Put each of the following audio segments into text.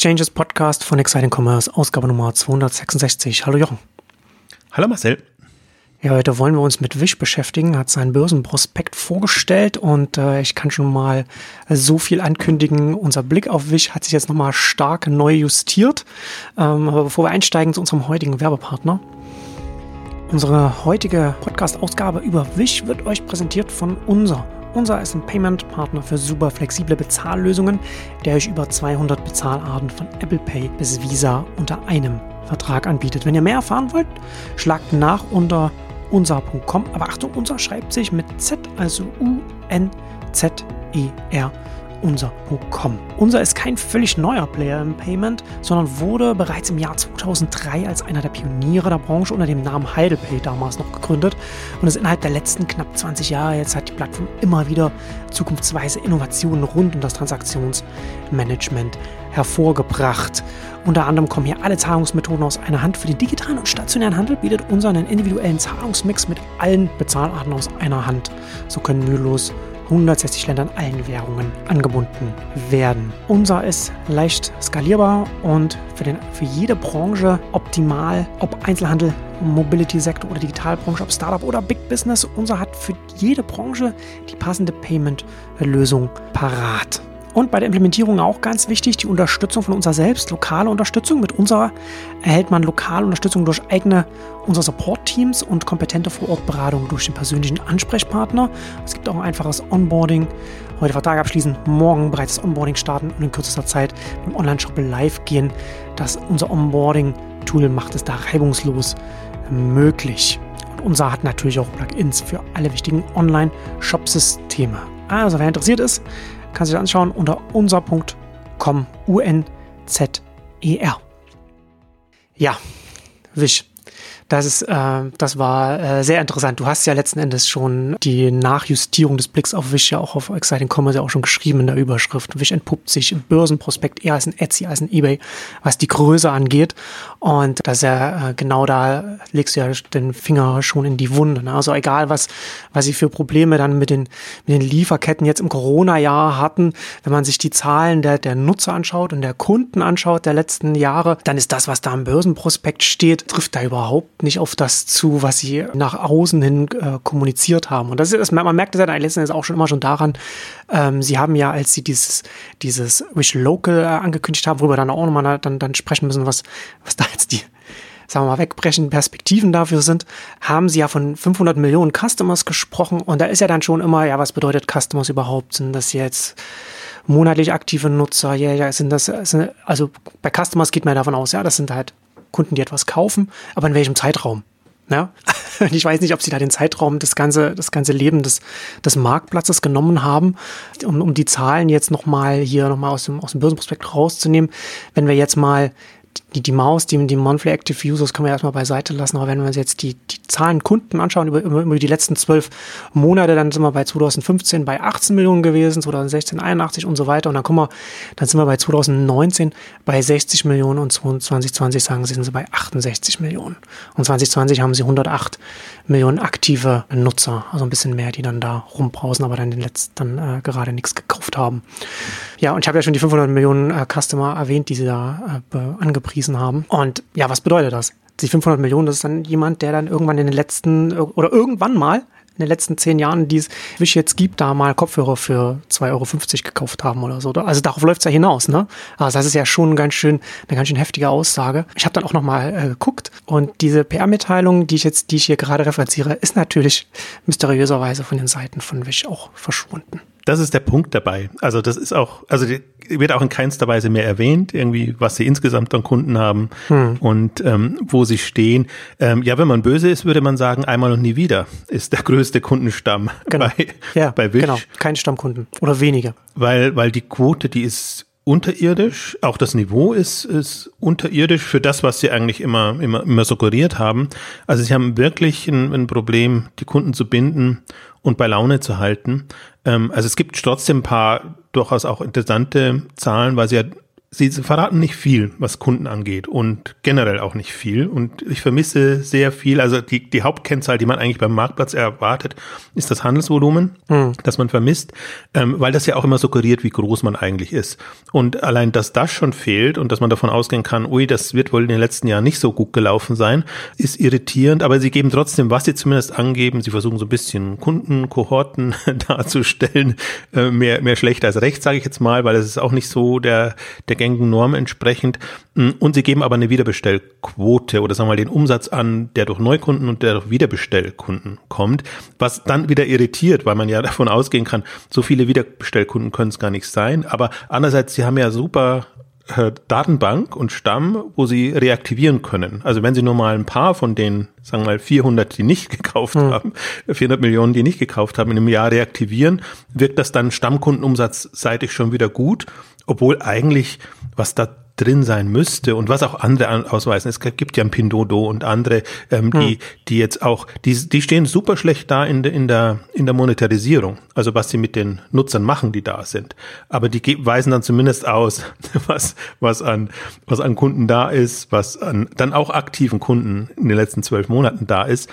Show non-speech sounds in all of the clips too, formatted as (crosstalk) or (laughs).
Exchanges Podcast von Exciting Commerce, Ausgabe Nummer 266. Hallo Jochen. Hallo Marcel. Ja, heute wollen wir uns mit Wish beschäftigen, hat seinen Börsenprospekt vorgestellt und äh, ich kann schon mal so viel ankündigen. Unser Blick auf Wish hat sich jetzt nochmal stark neu justiert. Ähm, aber bevor wir einsteigen zu unserem heutigen Werbepartner. Unsere heutige Podcast-Ausgabe über Wish wird euch präsentiert von unser unser ist ein Payment-Partner für super flexible Bezahllösungen, der euch über 200 Bezahlarten von Apple Pay bis Visa unter einem Vertrag anbietet. Wenn ihr mehr erfahren wollt, schlagt nach unter unser.com. Aber Achtung, unser schreibt sich mit Z, also U-N-Z-E-R unser.com. Unser ist kein völlig neuer Player im Payment, sondern wurde bereits im Jahr 2003 als einer der Pioniere der Branche unter dem Namen HeidelPay damals noch gegründet und ist innerhalb der letzten knapp 20 Jahre jetzt hat die Plattform immer wieder zukunftsweise Innovationen rund um das Transaktionsmanagement hervorgebracht. Unter anderem kommen hier alle Zahlungsmethoden aus einer Hand. Für den digitalen und stationären Handel bietet unser einen individuellen Zahlungsmix mit allen Bezahlarten aus einer Hand. So können mühelos 160 Ländern allen Währungen angebunden werden. Unser ist leicht skalierbar und für, den, für jede Branche optimal, ob Einzelhandel, Mobility-Sektor oder Digitalbranche, ob Startup oder Big Business. Unser hat für jede Branche die passende Payment-Lösung parat. Und bei der Implementierung auch ganz wichtig, die Unterstützung von unserer selbst, lokale Unterstützung. Mit unserer erhält man lokale Unterstützung durch eigene unser Support-Teams und kompetente Vorortberatung durch den persönlichen Ansprechpartner. Es gibt auch ein einfaches Onboarding. Heute Vertrag abschließen, morgen bereits das Onboarding starten und in kürzester Zeit mit dem Online-Shop live gehen. Das unser Onboarding-Tool macht es da reibungslos möglich. Und unser hat natürlich auch Plugins für alle wichtigen Online-Shop-Systeme. Also wer interessiert ist, kann sich anschauen unter unser.com, U-N-Z-E-R. Ja, Wisch. Das ist, äh, das war äh, sehr interessant. Du hast ja letzten Endes schon die Nachjustierung des Blicks auf Wish ja auch auf Exciting Commerce ja auch schon geschrieben in der Überschrift. Wish entpuppt sich im Börsenprospekt eher als ein Etsy, als ein EBay, was die Größe angeht. Und das ist ja äh, genau da legst du ja den Finger schon in die Wunde. Ne? Also egal, was, was sie für Probleme dann mit den, mit den Lieferketten jetzt im Corona-Jahr hatten, wenn man sich die Zahlen der, der Nutzer anschaut und der Kunden anschaut der letzten Jahre, dann ist das, was da im Börsenprospekt steht, trifft da überhaupt nicht auf das zu, was sie nach außen hin äh, kommuniziert haben. Und das ist, man merkt das ja letzten auch schon immer schon daran, ähm, sie haben ja, als sie dieses, dieses Wish Local äh, angekündigt haben, worüber dann auch nochmal dann, dann sprechen müssen, was, was da jetzt die, sagen wir mal, wegbrechenden Perspektiven dafür sind, haben sie ja von 500 Millionen Customers gesprochen. Und da ist ja dann schon immer, ja, was bedeutet Customers überhaupt? Sind das jetzt monatlich aktive Nutzer? Ja, ja, sind das, sind, also bei Customers geht man davon aus, ja, das sind halt Kunden, die etwas kaufen, aber in welchem Zeitraum? Ja? (laughs) Ich weiß nicht, ob sie da den Zeitraum, das ganze, das ganze Leben des, des Marktplatzes genommen haben, um, um die Zahlen jetzt nochmal hier nochmal aus dem, aus dem Börsenprospekt rauszunehmen. Wenn wir jetzt mal die, die Maus, die, die Monthly Active Users können wir erstmal beiseite lassen, aber wenn wir uns jetzt die, die Zahlen Kunden anschauen über, über, die letzten zwölf Monate, dann sind wir bei 2015 bei 18 Millionen gewesen, 2016 81 und so weiter und dann kommen wir, dann sind wir bei 2019 bei 60 Millionen und 2020 sagen sie, sind sie bei 68 Millionen. Und 2020 haben sie 108 Millionen aktive Nutzer, also ein bisschen mehr, die dann da rumbrausen, aber dann den letzten dann äh, gerade nichts gekauft haben. Ja, und ich habe ja schon die 500 Millionen äh, Customer erwähnt, die sie da äh, angepriesen haben. Und ja, was bedeutet das? Die 500 Millionen, das ist dann jemand, der dann irgendwann in den letzten oder irgendwann mal in den letzten zehn Jahren, die es Wish jetzt gibt, da mal Kopfhörer für 2,50 Euro gekauft haben oder so. Also darauf läuft es ja hinaus, ne? Also das ist ja schon ganz schön, eine ganz schön heftige Aussage. Ich habe dann auch nochmal äh, geguckt und diese PR-Mitteilung, die ich jetzt, die ich hier gerade referenziere, ist natürlich mysteriöserweise von den Seiten von Wish auch verschwunden das ist der Punkt dabei. Also das ist auch, also wird auch in keinster Weise mehr erwähnt, irgendwie, was sie insgesamt an Kunden haben hm. und ähm, wo sie stehen. Ähm, ja, wenn man böse ist, würde man sagen, einmal und nie wieder ist der größte Kundenstamm (laughs) genau. bei, ja, bei Wish. Genau, kein Stammkunden oder wenige. Weil, weil die Quote, die ist unterirdisch, auch das Niveau ist, ist unterirdisch für das, was sie eigentlich immer, immer, immer suggeriert haben. Also sie haben wirklich ein, ein Problem, die Kunden zu binden und bei Laune zu halten. Ähm, also es gibt trotzdem ein paar durchaus auch interessante Zahlen, weil sie ja Sie verraten nicht viel, was Kunden angeht und generell auch nicht viel. Und ich vermisse sehr viel. Also die, die Hauptkennzahl, die man eigentlich beim Marktplatz erwartet, ist das Handelsvolumen, mhm. das man vermisst, ähm, weil das ja auch immer suggeriert, wie groß man eigentlich ist. Und allein, dass das schon fehlt und dass man davon ausgehen kann, ui, das wird wohl in den letzten Jahren nicht so gut gelaufen sein, ist irritierend. Aber sie geben trotzdem, was sie zumindest angeben, sie versuchen so ein bisschen Kundenkohorten (laughs) darzustellen, äh, mehr, mehr schlecht als recht, sage ich jetzt mal, weil es ist auch nicht so der, der gängigen Norm entsprechend. Mm, und sie geben aber eine Wiederbestellquote oder sagen wir mal den Umsatz an, der durch Neukunden und der durch Wiederbestellkunden kommt, was dann wieder irritiert, weil man ja (laughs) davon ausgehen kann, so viele Wiederbestellkunden können es gar nicht sein. Aber andererseits, sie haben ja super äh, Datenbank und Stamm, wo sie reaktivieren können. Also wenn sie nur mal ein paar von den, sagen wir mal 400, die nicht gekauft hm. haben, 400 Millionen, die nicht gekauft haben, in einem Jahr reaktivieren, wirkt das dann Stammkundenumsatzseitig schon wieder gut, obwohl eigentlich, was da drin sein müsste und was auch andere ausweisen. Es gibt ja ein Pindodo und andere, ähm, die, hm. die jetzt auch, die, die stehen super schlecht da in, de, in, der, in der Monetarisierung, also was sie mit den Nutzern machen, die da sind. Aber die weisen dann zumindest aus, (laughs) was, was, an, was an Kunden da ist, was an dann auch aktiven Kunden in den letzten zwölf Monaten da ist.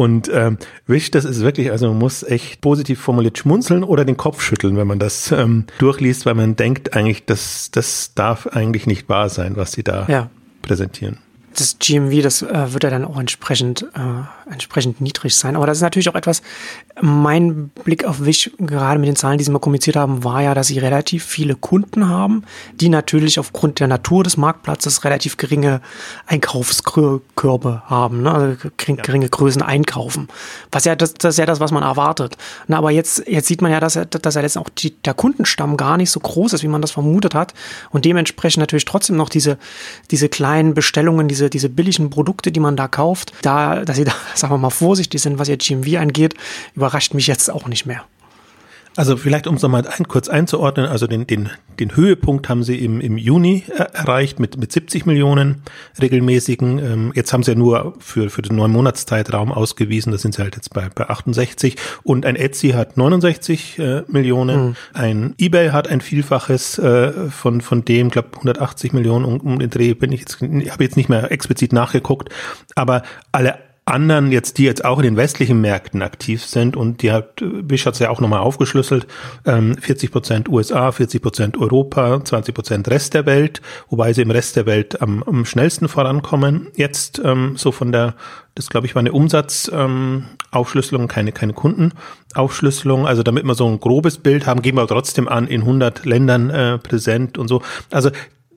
Und ähm, Wish, das ist wirklich, also man muss echt positiv formuliert schmunzeln oder den Kopf schütteln, wenn man das ähm, durchliest, weil man denkt eigentlich, das, das darf eigentlich nicht wahr sein, was sie da ja. präsentieren das GMV, das äh, wird ja dann auch entsprechend, äh, entsprechend niedrig sein. Aber das ist natürlich auch etwas, mein Blick auf Wish, gerade mit den Zahlen, die sie mal kommuniziert haben, war ja, dass sie relativ viele Kunden haben, die natürlich aufgrund der Natur des Marktplatzes relativ geringe Einkaufskörbe haben, ne? also geringe ja. Größen einkaufen. Was ja, das, das ist ja das, was man erwartet. Na, aber jetzt, jetzt sieht man ja, dass, dass er letztendlich auch die, der Kundenstamm gar nicht so groß ist, wie man das vermutet hat. Und dementsprechend natürlich trotzdem noch diese, diese kleinen Bestellungen, diese diese, diese billigen Produkte, die man da kauft, da, dass sie (laughs) da, sagen wir mal, vorsichtig sind, was ihr GMV angeht, überrascht mich jetzt auch nicht mehr. Also vielleicht, um es nochmal ein, kurz einzuordnen, also den, den, den Höhepunkt haben sie im, im Juni er, erreicht mit, mit 70 Millionen regelmäßigen. Ähm, jetzt haben sie ja nur für, für den neun Monatszeitraum ausgewiesen, da sind sie halt jetzt bei, bei 68. Und ein Etsy hat 69 äh, Millionen, mhm. ein Ebay hat ein Vielfaches äh, von, von dem, glaube 180 Millionen um, um den Dreh, bin ich jetzt, habe jetzt nicht mehr explizit nachgeguckt, aber alle anderen jetzt, die jetzt auch in den westlichen Märkten aktiv sind und die hat Bisch hat es ja auch nochmal aufgeschlüsselt, ähm, 40 Prozent USA, 40 Prozent Europa, 20 Prozent Rest der Welt, wobei sie im Rest der Welt am, am schnellsten vorankommen. Jetzt ähm, so von der, das glaube ich war eine Umsatzaufschlüsselung, ähm, keine, keine Kundenaufschlüsselung, also damit wir so ein grobes Bild haben, geben wir trotzdem an, in 100 Ländern äh, präsent und so. Also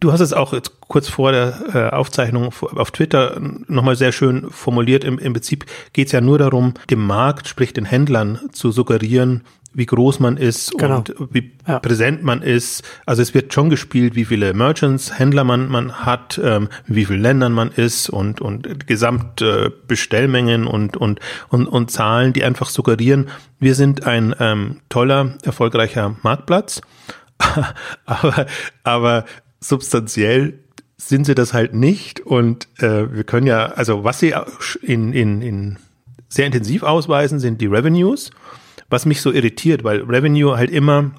Du hast es auch jetzt kurz vor der äh, Aufzeichnung auf Twitter nochmal sehr schön formuliert. Im, im Prinzip geht es ja nur darum, dem Markt, sprich den Händlern, zu suggerieren, wie groß man ist genau. und wie ja. präsent man ist. Also es wird schon gespielt, wie viele Merchants, Händler man, man hat, ähm, wie viele Ländern man ist und, und Gesamtbestellmengen äh, und, und, und, und Zahlen, die einfach suggerieren, wir sind ein ähm, toller, erfolgreicher Marktplatz. (laughs) aber, aber substanziell sind sie das halt nicht. Und äh, wir können ja, also was sie in, in, in sehr intensiv ausweisen, sind die Revenues. Was mich so irritiert, weil Revenue halt immer,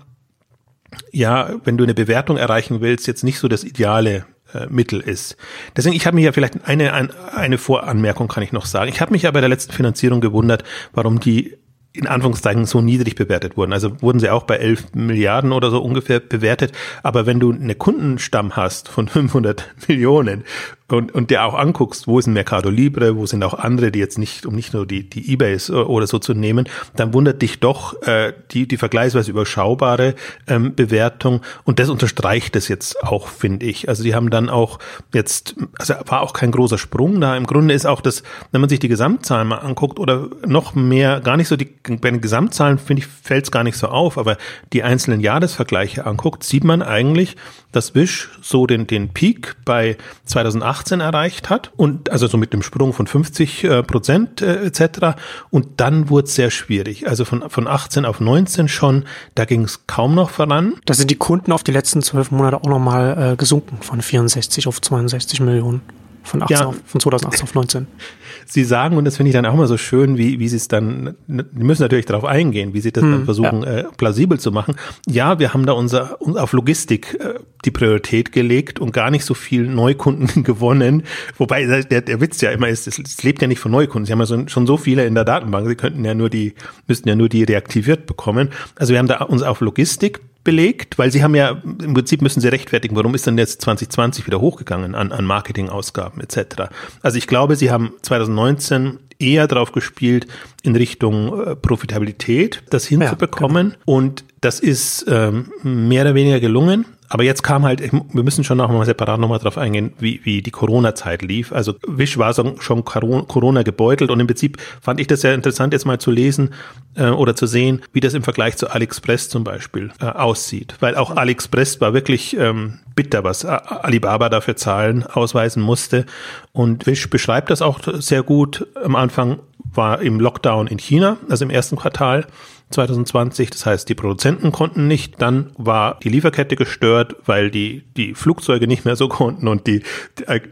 ja, wenn du eine Bewertung erreichen willst, jetzt nicht so das ideale äh, Mittel ist. Deswegen, ich habe mich ja vielleicht eine, eine Voranmerkung kann ich noch sagen. Ich habe mich ja bei der letzten Finanzierung gewundert, warum die in Anführungszeichen so niedrig bewertet wurden. Also wurden sie auch bei 11 Milliarden oder so ungefähr bewertet. Aber wenn du eine Kundenstamm hast von 500 (laughs) Millionen und, und dir auch anguckst, wo ist ein Mercado Libre, wo sind auch andere, die jetzt nicht, um nicht nur die, die Ebays oder so zu nehmen, dann wundert dich doch äh, die, die vergleichsweise überschaubare ähm, Bewertung und das unterstreicht es jetzt auch, finde ich. Also die haben dann auch jetzt, also war auch kein großer Sprung da. Im Grunde ist auch das, wenn man sich die Gesamtzahlen mal anguckt oder noch mehr, gar nicht so die, bei den Gesamtzahlen, finde ich, fällt es gar nicht so auf, aber die einzelnen Jahresvergleiche anguckt, sieht man eigentlich, dass Wish so den, den Peak bei 2018 erreicht hat und also so mit dem Sprung von 50 äh, Prozent äh, etc. Und dann wurde es sehr schwierig. Also von, von 18 auf 19 schon, da ging es kaum noch voran. Da sind die Kunden auf die letzten zwölf Monate auch nochmal äh, gesunken von 64 auf 62 Millionen. Von, 18 ja. auf, von 2018 auf 19. Sie sagen, und das finde ich dann auch mal so schön, wie, wie Sie es dann, die müssen natürlich darauf eingehen, wie Sie das hm, dann versuchen, ja. äh, plausibel zu machen. Ja, wir haben da unser, auf Logistik äh, die Priorität gelegt und gar nicht so viel Neukunden (laughs) gewonnen. Wobei der, der Witz ja immer ist, es, es lebt ja nicht von Neukunden. Sie haben ja so, schon so viele in der Datenbank, Sie könnten ja nur die, müssten ja nur die reaktiviert bekommen. Also wir haben da uns auf Logistik belegt, weil sie haben ja, im Prinzip müssen sie rechtfertigen, warum ist denn jetzt 2020 wieder hochgegangen an, an Marketingausgaben etc. Also ich glaube, sie haben 2019 eher drauf gespielt, in Richtung äh, Profitabilität das hinzubekommen. Ja, genau. Und das ist ähm, mehr oder weniger gelungen. Aber jetzt kam halt, wir müssen schon noch mal separat nochmal drauf eingehen, wie, wie die Corona-Zeit lief. Also Wish war so, schon Corona gebeutelt und im Prinzip fand ich das sehr interessant, jetzt mal zu lesen äh, oder zu sehen, wie das im Vergleich zu AliExpress zum Beispiel äh, aussieht. Weil auch AliExpress war wirklich ähm, bitter, was Alibaba dafür Zahlen ausweisen musste. Und Wish beschreibt das auch sehr gut. Am Anfang war im Lockdown in China, also im ersten Quartal 2020. Das heißt, die Produzenten konnten nicht. Dann war die Lieferkette gestört, weil die, die Flugzeuge nicht mehr so (laughs) konnten und die,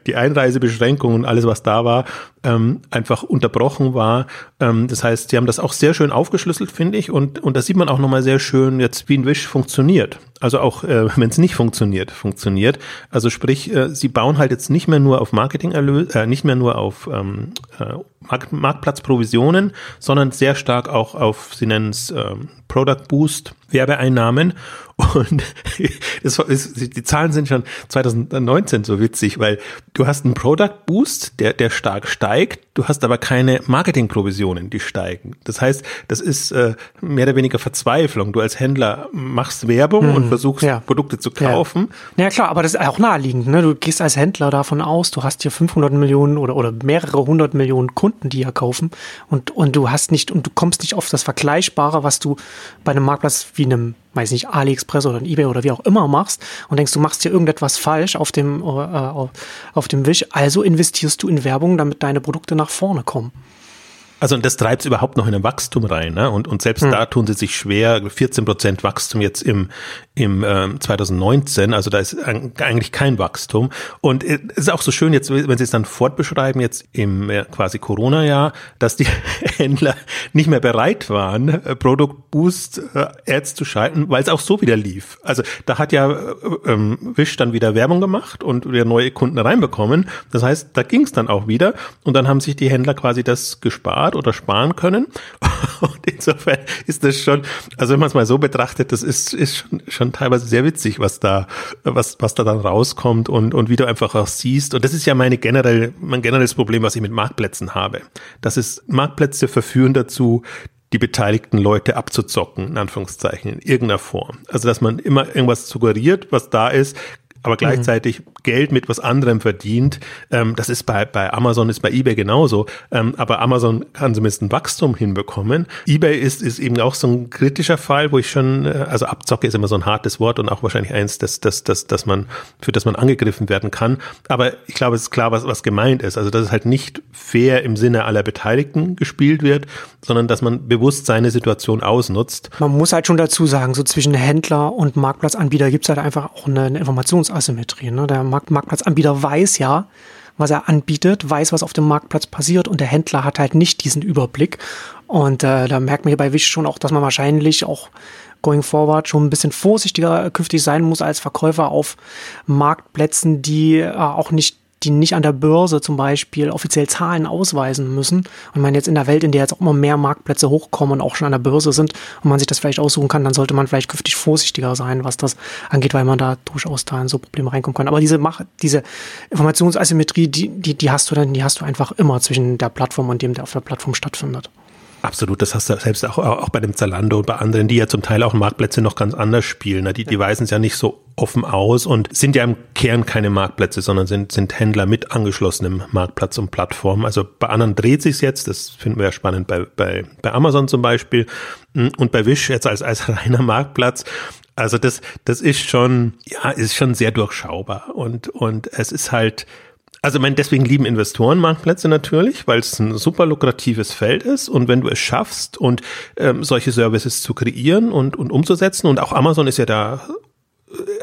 die Einreisebeschränkungen und alles, was da war, ähm, einfach unterbrochen war. Ähm, das heißt, sie haben das auch sehr schön aufgeschlüsselt, finde ich. Und, und da sieht man auch nochmal sehr schön jetzt, wie ein Wish funktioniert. Also auch, äh, (laughs) wenn es nicht funktioniert, funktioniert. Also sprich, äh, sie bauen halt jetzt nicht mehr nur auf Marketingerlöse, äh, nicht mehr nur auf ähm, äh, Markt, Marktplatzprovisionen, sondern sehr stark auch auf, sie nennen es ähm, Product Boost Werbeeinnahmen und (laughs) das ist, die Zahlen sind schon 2019 so witzig, weil du hast einen Product Boost, der, der stark steigt, du hast aber keine Marketingprovisionen, die steigen. Das heißt, das ist äh, mehr oder weniger Verzweiflung. Du als Händler machst Werbung hm, und versuchst ja. Produkte zu kaufen. Ja. ja. klar, aber das ist auch naheliegend. Ne? Du gehst als Händler davon aus, du hast hier 500 Millionen oder, oder mehrere hundert Millionen Kunden, die ja kaufen und, und du hast nicht und du kommst nicht auf das Vergleichbare, was du bei einem Marktplatz wie einem weiß nicht, AliExpress oder eBay oder wie auch immer machst und denkst, du machst hier irgendetwas falsch auf dem, äh, auf dem Wisch, also investierst du in Werbung, damit deine Produkte nach vorne kommen. Also und das treibt es überhaupt noch in ein Wachstum rein. Ne? Und, und selbst hm. da tun sie sich schwer. 14 Prozent Wachstum jetzt im, im ähm, 2019. Also da ist eigentlich kein Wachstum. Und es ist auch so schön jetzt, wenn sie es dann fortbeschreiben, jetzt im äh, quasi Corona-Jahr, dass die (laughs) Händler nicht mehr bereit waren, äh, Product Boost äh, Ads zu schalten, weil es auch so wieder lief. Also da hat ja äh, ähm, Wish dann wieder Werbung gemacht und wieder neue Kunden reinbekommen. Das heißt, da ging es dann auch wieder. Und dann haben sich die Händler quasi das gespart gespart oder sparen können. (laughs) Und insofern ist das schon, also wenn man es mal so betrachtet, das ist, ist schon, schon teilweise sehr witzig, was da, was, was da dann rauskommt und, und wie du einfach auch siehst. Und das ist ja meine generell, mein generelles Problem, was ich mit Marktplätzen habe. Das ist, Marktplätze verführen dazu, die beteiligten Leute abzuzocken, in Anführungszeichen, in irgendeiner Form. Also, dass man immer irgendwas suggeriert, was da ist, aber gleichzeitig mhm. Geld mit was anderem verdient. Ähm, das ist bei, bei Amazon, ist bei eBay genauso. Ähm, aber Amazon kann zumindest ein Wachstum hinbekommen. eBay ist, ist eben auch so ein kritischer Fall, wo ich schon, äh, also Abzocke ist immer so ein hartes Wort und auch wahrscheinlich eins, das, das, das, das man, für das man angegriffen werden kann. Aber ich glaube, es ist klar, was, was gemeint ist. Also, dass es halt nicht fair im Sinne aller Beteiligten gespielt wird, sondern dass man bewusst seine Situation ausnutzt. Man muss halt schon dazu sagen, so zwischen Händler und Marktplatzanbieter gibt es halt einfach auch eine, eine Informations Asymmetrie. Ne? Der Markt Marktplatzanbieter weiß ja, was er anbietet, weiß, was auf dem Marktplatz passiert und der Händler hat halt nicht diesen Überblick. Und äh, da merkt man hier bei Wish schon auch, dass man wahrscheinlich auch going forward schon ein bisschen vorsichtiger künftig sein muss als Verkäufer auf Marktplätzen, die äh, auch nicht die nicht an der Börse zum Beispiel offiziell Zahlen ausweisen müssen. Und man jetzt in der Welt, in der jetzt auch immer mehr Marktplätze hochkommen und auch schon an der Börse sind und man sich das vielleicht aussuchen kann, dann sollte man vielleicht künftig vorsichtiger sein, was das angeht, weil man da durchaus da in so Probleme reinkommen kann. Aber diese Mach diese Informationsasymmetrie, die, die, die hast du dann, die hast du einfach immer zwischen der Plattform und dem, der auf der Plattform stattfindet. Absolut, das hast du selbst auch, auch bei dem Zalando und bei anderen, die ja zum Teil auch Marktplätze noch ganz anders spielen. Ne? Die, die weisen es ja nicht so offen aus und sind ja im Kern keine Marktplätze, sondern sind, sind Händler mit angeschlossenem Marktplatz und Plattform. Also bei anderen dreht sich's jetzt, das finden wir ja spannend bei, bei, bei Amazon zum Beispiel und bei Wish jetzt als, als (laughs) reiner Marktplatz. Also das, das ist schon, ja, ist schon sehr durchschaubar und, und es ist halt, also ich meine, deswegen lieben Investoren Marktplätze natürlich, weil es ein super lukratives Feld ist. Und wenn du es schaffst und ähm, solche Services zu kreieren und, und umzusetzen und auch Amazon ist ja da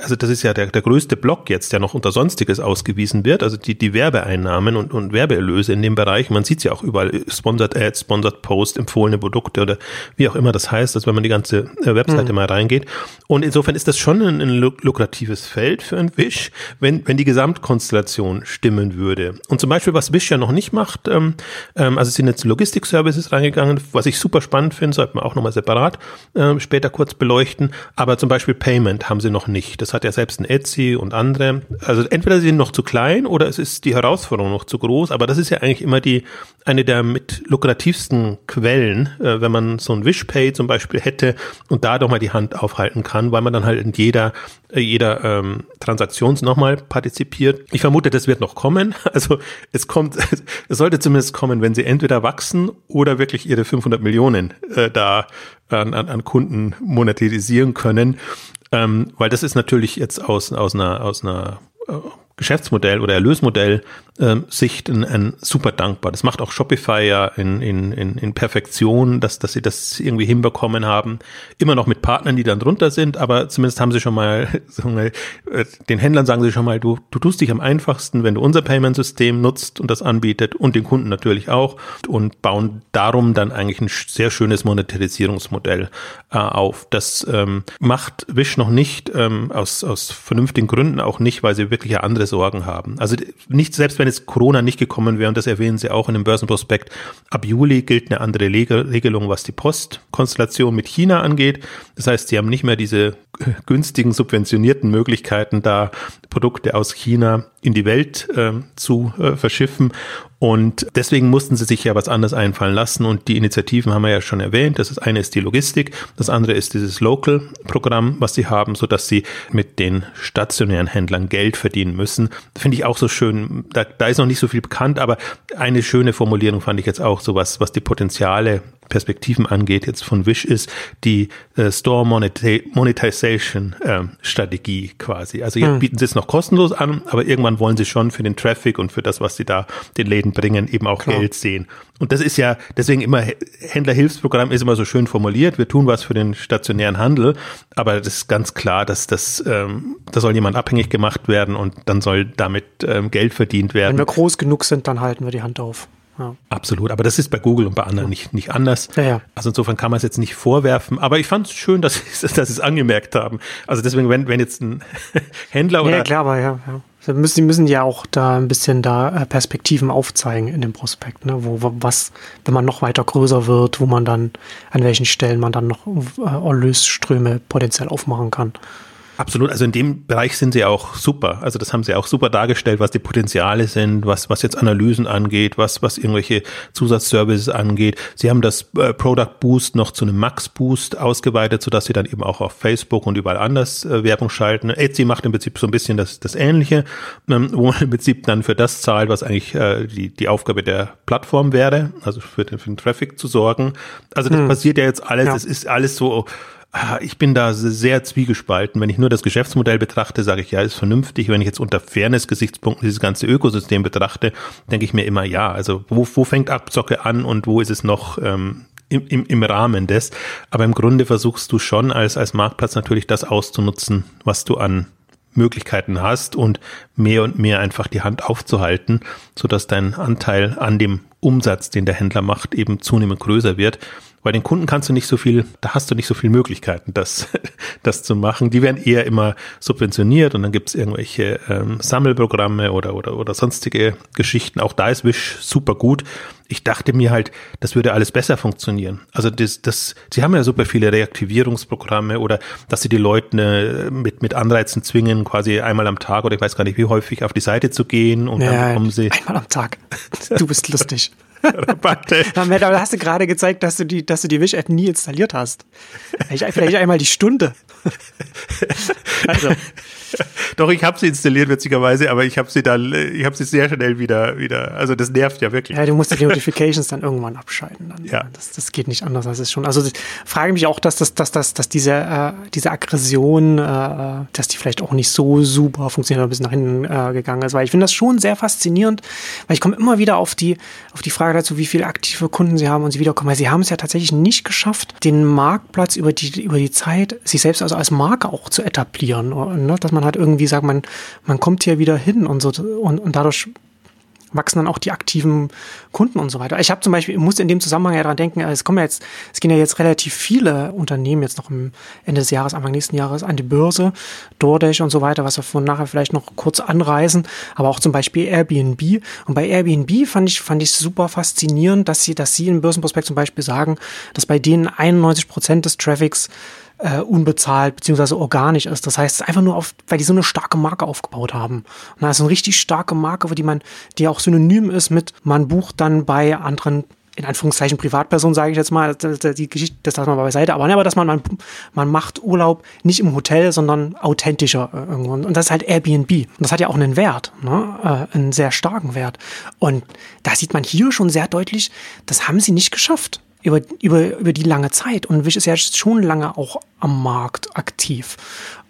also das ist ja der, der größte Block jetzt, der noch unter Sonstiges ausgewiesen wird, also die, die Werbeeinnahmen und, und Werbeerlöse in dem Bereich. Man sieht es ja auch überall, Sponsored Ads, Sponsored Post, empfohlene Produkte oder wie auch immer das heißt, also wenn man die ganze äh, Webseite mhm. mal reingeht. Und insofern ist das schon ein, ein lukratives Feld für ein Wish, wenn, wenn die Gesamtkonstellation stimmen würde. Und zum Beispiel, was Wish ja noch nicht macht, ähm, ähm, also sind jetzt Logistik-Services reingegangen, was ich super spannend finde, sollte man auch nochmal separat äh, später kurz beleuchten, aber zum Beispiel Payment haben sie noch nicht. Das hat ja selbst ein Etsy und andere. Also entweder sie sind noch zu klein oder es ist die Herausforderung noch zu groß, aber das ist ja eigentlich immer die, eine der mit lukrativsten Quellen, äh, wenn man so ein Wishpay zum Beispiel hätte und da doch mal die Hand aufhalten kann, weil man dann halt in jeder, äh, jeder ähm, Transaktion nochmal partizipiert. Ich vermute, das wird noch kommen. (laughs) Also es kommt, (laughs) es sollte zumindest kommen, wenn sie entweder wachsen oder wirklich ihre 500 Millionen äh, da an, an Kunden monetarisieren können. Ähm, weil das ist natürlich jetzt aus, aus einer, aus einer äh, Geschäftsmodell oder Erlösmodell ähm, Sicht ein, ein super dankbar. Das macht auch Shopify ja in, in, in, in Perfektion, dass, dass sie das irgendwie hinbekommen haben. Immer noch mit Partnern, die dann drunter sind, aber zumindest haben sie schon mal, (laughs) äh, den Händlern sagen sie schon mal, du, du tust dich am einfachsten, wenn du unser Payment-System nutzt und das anbietet und den Kunden natürlich auch und bauen darum dann eigentlich ein sehr schönes Monetarisierungsmodell äh, auf. Das ähm, macht Wish noch nicht ähm, aus, aus vernünftigen Gründen auch nicht, weil sie wirklich andere Sorgen haben. Also nicht, selbst wenn jetzt Corona nicht gekommen wäre, und das erwähnen sie auch in dem Börsenprospekt, ab Juli gilt eine andere Regelung, was die Postkonstellation mit China angeht. Das heißt, sie haben nicht mehr diese günstigen, subventionierten Möglichkeiten, da Produkte aus China in die Welt äh, zu äh, verschiffen. Und deswegen mussten sie sich ja was anderes einfallen lassen. Und die Initiativen haben wir ja schon erwähnt. Das eine ist die Logistik, das andere ist dieses Local-Programm, was sie haben, so dass sie mit den stationären Händlern Geld verdienen müssen. Finde ich auch so schön. Da, da ist noch nicht so viel bekannt, aber eine schöne Formulierung fand ich jetzt auch so was, was die Potenziale Perspektiven angeht, jetzt von Wish ist die äh, Store Monetization äh, Strategie quasi. Also jetzt hm. bieten sie es noch kostenlos an, aber irgendwann wollen sie schon für den Traffic und für das, was sie da den Läden bringen, eben auch Klar. Geld sehen. Und das ist ja deswegen immer Händlerhilfsprogramm ist immer so schön formuliert. Wir tun was für den stationären Handel, aber das ist ganz klar, dass das ähm, da soll jemand abhängig gemacht werden und dann soll damit ähm, Geld verdient werden. Wenn wir groß genug sind, dann halten wir die Hand auf. Ja. Absolut, aber das ist bei Google und bei anderen nicht, nicht anders. Ja. Also insofern kann man es jetzt nicht vorwerfen, aber ich fand es schön, dass (laughs) sie dass es angemerkt haben. Also deswegen, wenn, wenn jetzt ein (laughs) Händler oder. Ja, klar, aber ja. Sie müssen, die müssen ja auch da ein bisschen da äh, Perspektiven aufzeigen in dem Prospekt, ne? wo, was, wenn man noch weiter größer wird, wo man dann, an welchen Stellen man dann noch äh, Erlösströme potenziell aufmachen kann. Absolut, also in dem Bereich sind sie auch super. Also das haben sie auch super dargestellt, was die Potenziale sind, was, was jetzt Analysen angeht, was, was irgendwelche Zusatzservices angeht. Sie haben das äh, Product Boost noch zu einem Max Boost ausgeweitet, sodass sie dann eben auch auf Facebook und überall anders äh, Werbung schalten. Etsy macht im Prinzip so ein bisschen das, das Ähnliche, ähm, wo man im Prinzip dann für das zahlt, was eigentlich äh, die, die Aufgabe der Plattform wäre, also für den, für den Traffic zu sorgen. Also das hm. passiert ja jetzt alles, ja. das ist alles so ich bin da sehr zwiegespalten. Wenn ich nur das Geschäftsmodell betrachte, sage ich, ja, ist vernünftig. Wenn ich jetzt unter Fairness-Gesichtspunkten dieses ganze Ökosystem betrachte, denke ich mir immer, ja, also wo, wo fängt Abzocke an und wo ist es noch ähm, im, im, im Rahmen des? Aber im Grunde versuchst du schon als, als Marktplatz natürlich das auszunutzen, was du an Möglichkeiten hast und mehr und mehr einfach die Hand aufzuhalten, so dass dein Anteil an dem Umsatz, den der Händler macht, eben zunehmend größer wird. Bei den Kunden kannst du nicht so viel, da hast du nicht so viele Möglichkeiten, das, (laughs) das zu machen. Die werden eher immer subventioniert und dann gibt es irgendwelche ähm, Sammelprogramme oder, oder, oder sonstige Geschichten. Auch da ist Wish super gut. Ich dachte mir halt, das würde alles besser funktionieren. Also das, das, sie haben ja super viele Reaktivierungsprogramme oder dass sie die Leute äh, mit, mit Anreizen zwingen, quasi einmal am Tag oder ich weiß gar nicht wie häufig auf die Seite zu gehen und ja, dann bekommen sie. Einmal am Tag. Du bist lustig. (laughs) Rabatte. (laughs) da hast du gerade gezeigt, dass du die, dass du die Wish-App nie installiert hast. Vielleicht, vielleicht einmal die Stunde. (laughs) Also. (laughs) Doch, ich habe sie installiert, witzigerweise, aber ich habe sie dann, ich habe sie sehr schnell wieder, wieder, also das nervt ja wirklich. Ja, du musst die (laughs) Notifications dann irgendwann abschalten. Dann. Ja. Das, das geht nicht anders als es schon. Also ich frage mich auch, dass, das, dass, dass, dass diese, äh, diese Aggression, äh, dass die vielleicht auch nicht so super funktioniert, ein bisschen nach hinten äh, gegangen ist, weil ich finde das schon sehr faszinierend, weil ich komme immer wieder auf die, auf die Frage Frage dazu, wie viele aktive Kunden sie haben und sie wiederkommen. Weil sie haben es ja tatsächlich nicht geschafft, den Marktplatz über die, über die Zeit, sich selbst also als Marke auch zu etablieren. Ne? Dass man halt irgendwie sagt, man, man kommt hier wieder hin und so und, und dadurch wachsen dann auch die aktiven Kunden und so weiter. Ich habe zum Beispiel, muss in dem Zusammenhang ja dran denken, es kommen ja jetzt, es gehen ja jetzt relativ viele Unternehmen jetzt noch im Ende des Jahres, Anfang nächsten Jahres an die Börse, DoorDash und so weiter, was wir von nachher vielleicht noch kurz anreisen, aber auch zum Beispiel Airbnb. Und bei Airbnb fand ich, fand ich super faszinierend, dass sie, dass sie im Börsenprospekt zum Beispiel sagen, dass bei denen 91 Prozent des Traffics äh, unbezahlt beziehungsweise organisch ist. Das heißt, einfach nur auf, weil die so eine starke Marke aufgebaut haben. Und das ist eine richtig starke Marke, die man, die auch synonym ist mit, man bucht dann bei anderen in Anführungszeichen Privatpersonen, sage ich jetzt mal, die Geschichte, das lassen wir mal beiseite, aber, ne, aber dass man, man, man macht Urlaub nicht im Hotel, sondern authentischer äh, irgendwo. Und das ist halt Airbnb. Und das hat ja auch einen Wert, ne? äh, einen sehr starken Wert. Und da sieht man hier schon sehr deutlich, das haben sie nicht geschafft über, über, über die lange Zeit. Und Wish ist ja schon lange auch am Markt aktiv.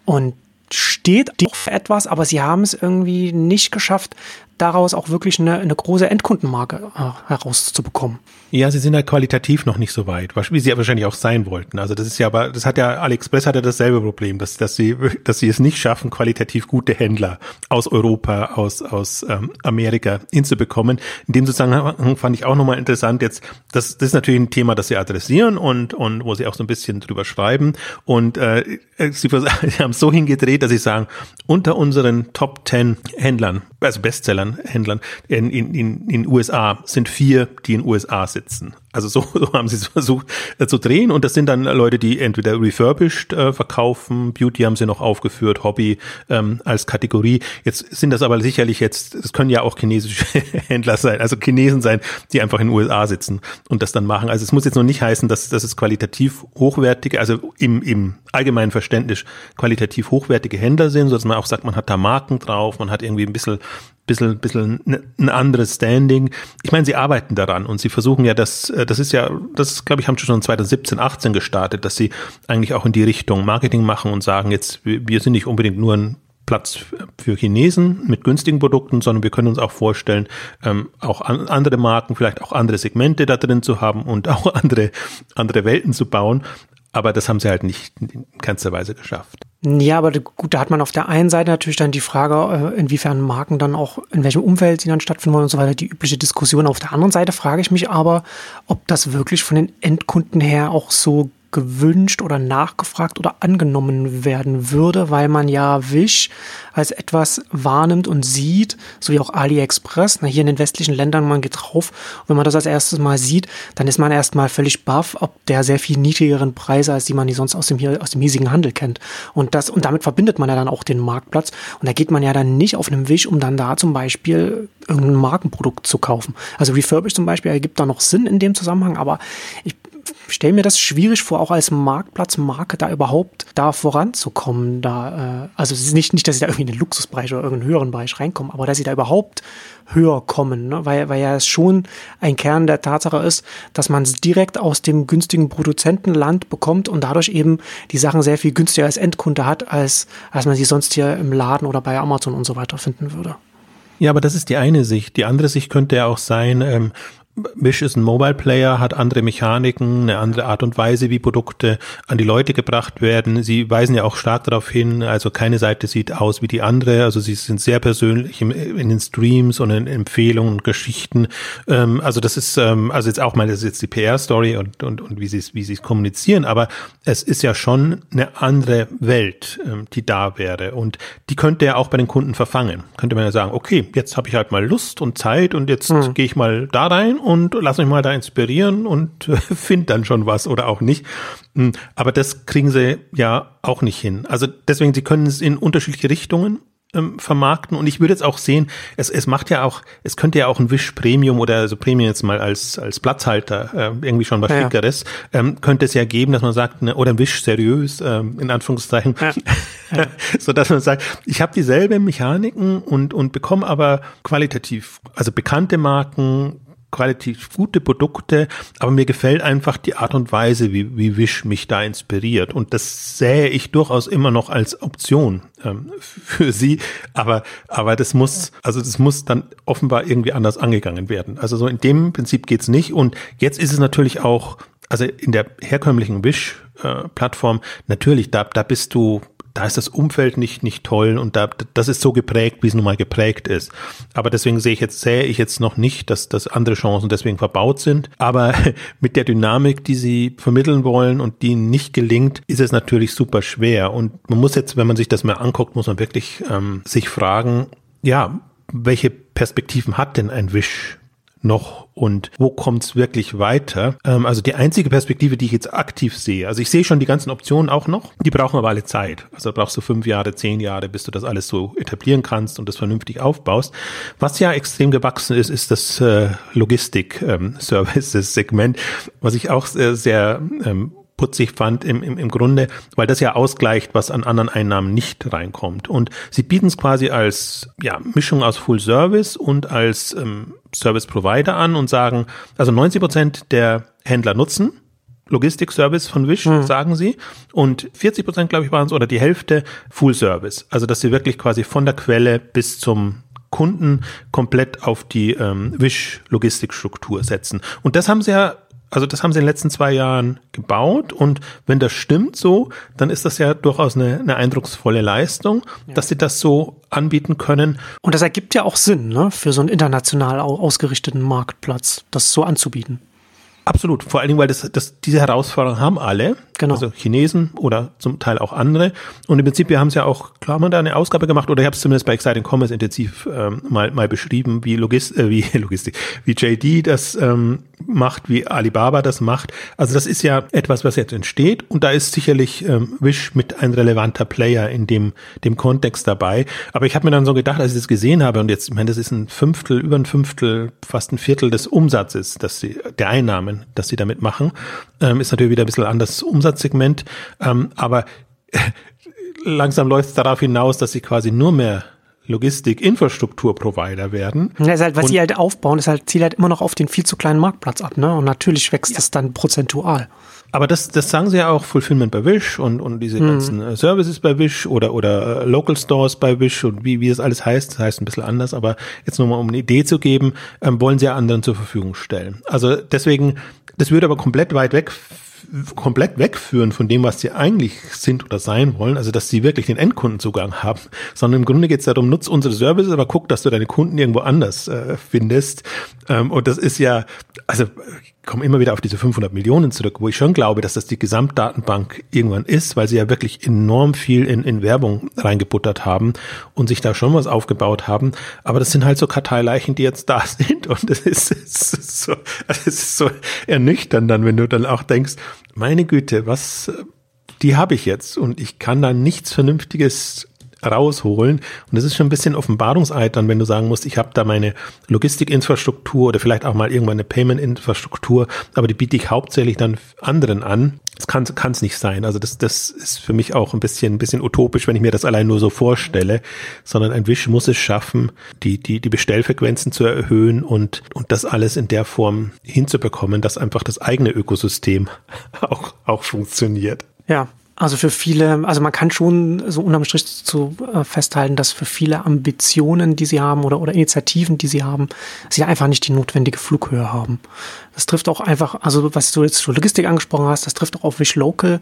Und steht für etwas, aber sie haben es irgendwie nicht geschafft, daraus auch wirklich eine, eine große Endkundenmarke äh, herauszubekommen. Ja, sie sind halt qualitativ noch nicht so weit, wie sie ja wahrscheinlich auch sein wollten. Also das ist ja, aber das hat ja AliExpress hat ja dasselbe Problem, dass dass sie (laughs) dass sie es nicht schaffen, qualitativ gute Händler aus Europa, aus aus ähm, Amerika hinzubekommen. In dem Zusammenhang fand ich auch nochmal interessant jetzt, das das ist natürlich ein Thema, das sie adressieren und und wo sie auch so ein bisschen drüber schreiben und äh, sie, (laughs) sie haben es so hingedreht, dass sie sagen, unter unseren Top 10 Händlern, also Bestsellern Händlern in in in, in USA sind vier, die in USA sitzen. Also so, (laughs) so haben sie es versucht äh, zu drehen und das sind dann Leute, die entweder refurbished äh, verkaufen, Beauty haben sie noch aufgeführt, Hobby ähm, als Kategorie. Jetzt sind das aber sicherlich jetzt, es können ja auch chinesische (laughs) Händler sein, also Chinesen sein, die einfach in den USA sitzen und das dann machen. Also es muss jetzt noch nicht heißen, dass, dass es qualitativ hochwertige, also im, im allgemeinen Verständnis qualitativ hochwertige Händler sind, so dass man auch sagt, man hat da Marken drauf, man hat irgendwie ein bisschen bisschen, bisschen ein anderes Standing. Ich meine, sie arbeiten daran und sie versuchen ja das, äh, das ist ja, das glaube ich, haben schon 2017, 18 gestartet, dass sie eigentlich auch in die Richtung Marketing machen und sagen, jetzt, wir sind nicht unbedingt nur ein Platz für Chinesen mit günstigen Produkten, sondern wir können uns auch vorstellen, ähm, auch an, andere Marken, vielleicht auch andere Segmente da drin zu haben und auch (laughs) andere, andere Welten zu bauen. Aber das haben sie halt nicht in keinster Weise geschafft. Ja, aber gut, da hat man auf der einen Seite natürlich dann die Frage, äh, inwiefern Marken dann auch, in welchem Umfeld sie dann stattfinden wollen und so weiter, die übliche Diskussion. Auf der anderen Seite frage ich mich aber, ob das wirklich von den Endkunden her auch so gewünscht oder nachgefragt oder angenommen werden würde, weil man ja Wish als etwas wahrnimmt und sieht, so wie auch AliExpress. Na, hier in den westlichen Ländern, man geht drauf. Und wenn man das als erstes Mal sieht, dann ist man erstmal völlig baff, ob der sehr viel niedrigeren Preise, als die man die sonst aus dem, hier, aus dem hiesigen Handel kennt. Und das, und damit verbindet man ja dann auch den Marktplatz. Und da geht man ja dann nicht auf einem Wish, um dann da zum Beispiel irgendein Markenprodukt zu kaufen. Also Refurbish zum Beispiel ergibt da noch Sinn in dem Zusammenhang, aber ich stelle mir das schwierig vor, auch als Marktplatzmarke da überhaupt da voranzukommen. Da, äh, also es ist nicht, nicht, dass sie da irgendwie in den Luxusbereich oder irgendeinen höheren Bereich reinkommen, aber dass sie da überhaupt höher kommen, ne? weil, weil ja es schon ein Kern der Tatsache ist, dass man es direkt aus dem günstigen Produzentenland bekommt und dadurch eben die Sachen sehr viel günstiger als Endkunde hat, als, als man sie sonst hier im Laden oder bei Amazon und so weiter finden würde. Ja, aber das ist die eine Sicht. Die andere Sicht könnte ja auch sein, ähm, Wish ist ein Mobile Player, hat andere Mechaniken, eine andere Art und Weise, wie Produkte an die Leute gebracht werden. Sie weisen ja auch stark darauf hin, also keine Seite sieht aus wie die andere, also sie sind sehr persönlich in den Streams und in Empfehlungen und Geschichten. Ähm, also das ist, ähm, also jetzt auch mal, das ist jetzt die PR-Story und, und, und wie sie es, wie sie es kommunizieren, aber es ist ja schon eine andere Welt, ähm, die da wäre und die könnte ja auch bei den Kunden verfangen. Könnte man ja sagen, okay, jetzt habe ich halt mal Lust und Zeit und jetzt mhm. gehe ich mal da rein und lass mich mal da inspirieren und (laughs) find dann schon was oder auch nicht. Hm, aber das kriegen sie ja auch nicht hin. Also deswegen, sie können es in unterschiedliche Richtungen ähm, vermarkten und ich würde jetzt auch sehen, es, es macht ja auch, es könnte ja auch ein Wish Premium oder also Premium jetzt mal als als Platzhalter äh, irgendwie schon was ja, Schickeres, ähm, könnte es ja geben, dass man sagt, ne, oder ein Wish seriös ähm, in Anführungszeichen, ja. (laughs) Ja. so dass man sagt, ich habe dieselben Mechaniken und und bekomme aber qualitativ, also bekannte Marken qualitativ gute Produkte, aber mir gefällt einfach die Art und Weise, wie, wie Wish mich da inspiriert. Und das sähe ich durchaus immer noch als Option ähm, für sie. Aber, aber das muss, also das muss dann offenbar irgendwie anders angegangen werden. Also so in dem Prinzip geht's nicht. Und jetzt ist es natürlich auch, also in der herkömmlichen Wish-Plattform, äh, natürlich, da, da bist du da ist das Umfeld nicht, nicht toll und da, das ist so geprägt, wie es nun mal geprägt ist. Aber deswegen sehe ich jetzt, sähe ich jetzt noch nicht, dass, dass andere Chancen deswegen verbaut sind. Aber (laughs) mit der Dynamik, die sie vermitteln wollen und die nicht gelingt, ist es natürlich super schwer. Und man muss jetzt, wenn man sich das mal anguckt, muss man wirklich ähm, sich fragen, ja, welche Perspektiven hat denn ein Wish noch und wo kommt's wirklich weiter? Ähm, also die einzige Perspektive, die ich jetzt aktiv sehe, also ich sehe schon die ganzen Optionen auch noch, die brauchen aber alle Zeit. Also brauchst du fünf Jahre, zehn Jahre, bis du das alles so etablieren kannst und das vernünftig aufbaust. Was ja extrem gewachsen ist, ist das äh, Logistik-Services-Segment, ähm, (laughs) was ich auch sehr, sehr ähm, putzig fand im, im, im Grunde, weil das ja ausgleicht, was an anderen Einnahmen nicht reinkommt. Und sie bieten es quasi als ja, Mischung aus Full Service und als ähm, Service Provider an und sagen, also 90 Prozent der Händler nutzen Logistik-Service von Wish, mhm. sagen sie. Und 40 Prozent, glaube ich, waren es, oder die Hälfte Full Service. Also, dass sie wirklich quasi von der Quelle bis zum Kunden komplett auf die ähm, Wish-Logistikstruktur setzen. Und das haben sie ja also das haben sie in den letzten zwei Jahren gebaut und wenn das stimmt so, dann ist das ja durchaus eine, eine eindrucksvolle Leistung, ja. dass sie das so anbieten können. Und das ergibt ja auch Sinn, ne, für so einen international ausgerichteten Marktplatz, das so anzubieten. Absolut, vor allen Dingen, weil das, das, diese Herausforderungen haben alle, genau. also Chinesen oder zum Teil auch andere. Und im Prinzip, wir haben es ja auch, klar, wir da eine Ausgabe gemacht, oder ich habe es zumindest bei Exciting Commerce intensiv ähm, mal, mal beschrieben, wie, Logist, äh, wie (laughs) Logistik, wie JD das ähm, macht, wie Alibaba das macht. Also das ist ja etwas, was jetzt entsteht und da ist sicherlich ähm, Wish mit ein relevanter Player in dem, dem Kontext dabei. Aber ich habe mir dann so gedacht, als ich das gesehen habe und jetzt, ich meine, das ist ein Fünftel, über ein Fünftel, fast ein Viertel des Umsatzes, dass sie, der Einnahmen das sie damit machen. Ähm, ist natürlich wieder ein bisschen anderes Umsatzsegment, ähm, aber langsam läuft es darauf hinaus, dass sie quasi nur mehr Logistik-Infrastruktur-Provider werden. Ja, ist halt, was sie halt aufbauen, ist halt, zielt halt immer noch auf den viel zu kleinen Marktplatz ab, ne? Und natürlich wächst ja. dann prozentual. Aber das, das sagen sie ja auch, Fulfillment bei Wish und, und diese mhm. ganzen äh, Services bei Wish oder, oder äh, Local Stores bei Wish und wie, wie das alles heißt, das heißt ein bisschen anders, aber jetzt nur mal um eine Idee zu geben, ähm, wollen sie ja anderen zur Verfügung stellen. Also deswegen, das würde aber komplett weit weg komplett wegführen von dem, was sie eigentlich sind oder sein wollen, also dass sie wirklich den Endkundenzugang haben, sondern im Grunde geht es darum, nutz unsere Services, aber guck, dass du deine Kunden irgendwo anders äh, findest. Ähm, und das ist ja, also komme immer wieder auf diese 500 Millionen zurück, wo ich schon glaube, dass das die Gesamtdatenbank irgendwann ist, weil sie ja wirklich enorm viel in, in Werbung reingebuttert haben und sich da schon was aufgebaut haben. Aber das sind halt so Karteileichen, die jetzt da (laughs) sind und es ist, ist so, es ist so ernüchternd dann, wenn du dann auch denkst, meine Güte, was, die habe ich jetzt und ich kann da nichts Vernünftiges rausholen. Und das ist schon ein bisschen Offenbarungseid dann, wenn du sagen musst, ich habe da meine Logistikinfrastruktur oder vielleicht auch mal irgendwann eine Payment-Infrastruktur, aber die biete ich hauptsächlich dann anderen an. Das kann es nicht sein. Also das, das ist für mich auch ein bisschen, ein bisschen utopisch, wenn ich mir das allein nur so vorstelle, sondern ein Wish muss es schaffen, die, die, die Bestellfrequenzen zu erhöhen und, und das alles in der Form hinzubekommen, dass einfach das eigene Ökosystem (laughs) auch, auch funktioniert. Ja, also für viele, also man kann schon so unterm Strich zu äh, festhalten, dass für viele Ambitionen, die sie haben oder, oder Initiativen, die sie haben, sie einfach nicht die notwendige Flughöhe haben. Das trifft auch einfach, also was du jetzt zur Logistik angesprochen hast, das trifft auch auf Wish Local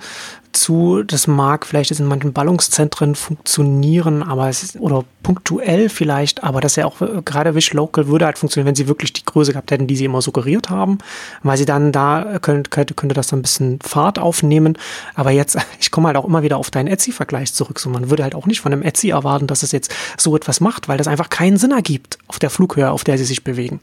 zu. Das mag vielleicht jetzt in manchen Ballungszentren funktionieren, aber es ist, oder punktuell vielleicht, aber das ja auch gerade Wish Local würde halt funktionieren, wenn sie wirklich die Größe gehabt hätten, die sie immer suggeriert haben, weil sie dann da könnte, könnte, könnte das dann ein bisschen Fahrt aufnehmen. Aber jetzt, (laughs) ich komme halt auch immer wieder auf deinen Etsy-Vergleich zurück. So, man würde halt auch nicht von einem Etsy erwarten, dass es jetzt so etwas macht, weil das einfach keinen Sinn ergibt auf der Flughöhe, auf der sie sich bewegen.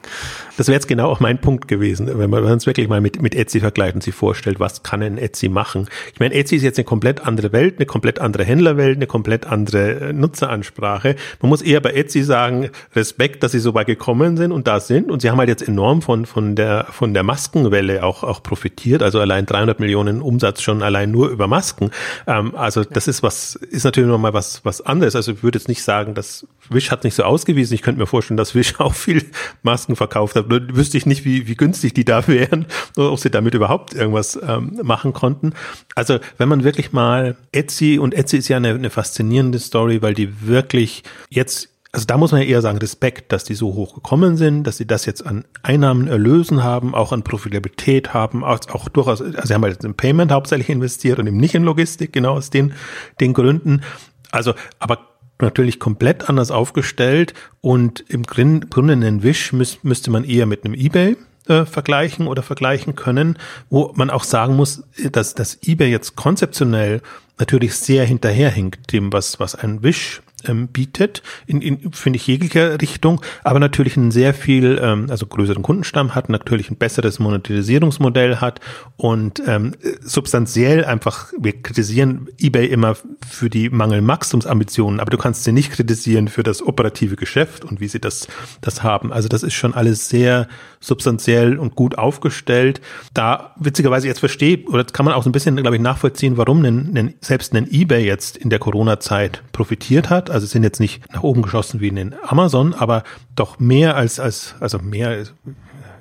Das wäre jetzt genau auch mein Punkt gewesen wenn man es wirklich mal mit, mit Etsy vergleicht und sich vorstellt, was kann ein Etsy machen? Ich meine, Etsy ist jetzt eine komplett andere Welt, eine komplett andere Händlerwelt, eine komplett andere äh, Nutzeransprache. Man muss eher bei Etsy sagen, Respekt, dass sie so weit gekommen sind und da sind. Und sie haben halt jetzt enorm von, von der, von der Maskenwelle auch, auch profitiert. Also allein 300 Millionen Umsatz schon allein nur über Masken. Ähm, also das ist was, ist natürlich nochmal was, was anderes. Also ich würde jetzt nicht sagen, dass Wish hat nicht so ausgewiesen. Ich könnte mir vorstellen, dass Wish (laughs) auch viel Masken verkauft hat. Wüsste ich nicht, wie, wie günstig die da (laughs) wären oder ob sie damit überhaupt irgendwas ähm, machen konnten. Also wenn man wirklich mal Etsy und Etsy ist ja eine, eine faszinierende Story, weil die wirklich jetzt also da muss man ja eher sagen, Respekt, dass die so hoch gekommen sind, dass sie das jetzt an Einnahmen erlösen haben, auch an Profitabilität haben, auch, auch durchaus, also sie haben halt im Payment hauptsächlich investiert und eben nicht in Logistik, genau aus den, den Gründen. Also, aber natürlich komplett anders aufgestellt und im Grunde einen Wish müsste man eher mit einem Ebay äh, vergleichen oder vergleichen können, wo man auch sagen muss, dass das eBay jetzt konzeptionell natürlich sehr hinterherhinkt dem, was, was ein Wish ähm, bietet, in, in finde ich jeglicher Richtung, aber natürlich einen sehr viel, ähm, also größeren Kundenstamm hat, natürlich ein besseres Monetarisierungsmodell hat und ähm, substanziell einfach, wir kritisieren eBay immer für die mangelnden Wachstumsambitionen, aber du kannst sie nicht kritisieren für das operative Geschäft und wie sie das, das haben. Also das ist schon alles sehr substanziell und gut aufgestellt. Da witzigerweise jetzt verstehe, oder kann man auch so ein bisschen, glaube ich, nachvollziehen, warum ein, ein, selbst ein eBay jetzt in der Corona-Zeit profitiert hat. Also sind jetzt nicht nach oben geschossen wie in den Amazon, aber doch mehr als, als, also mehr,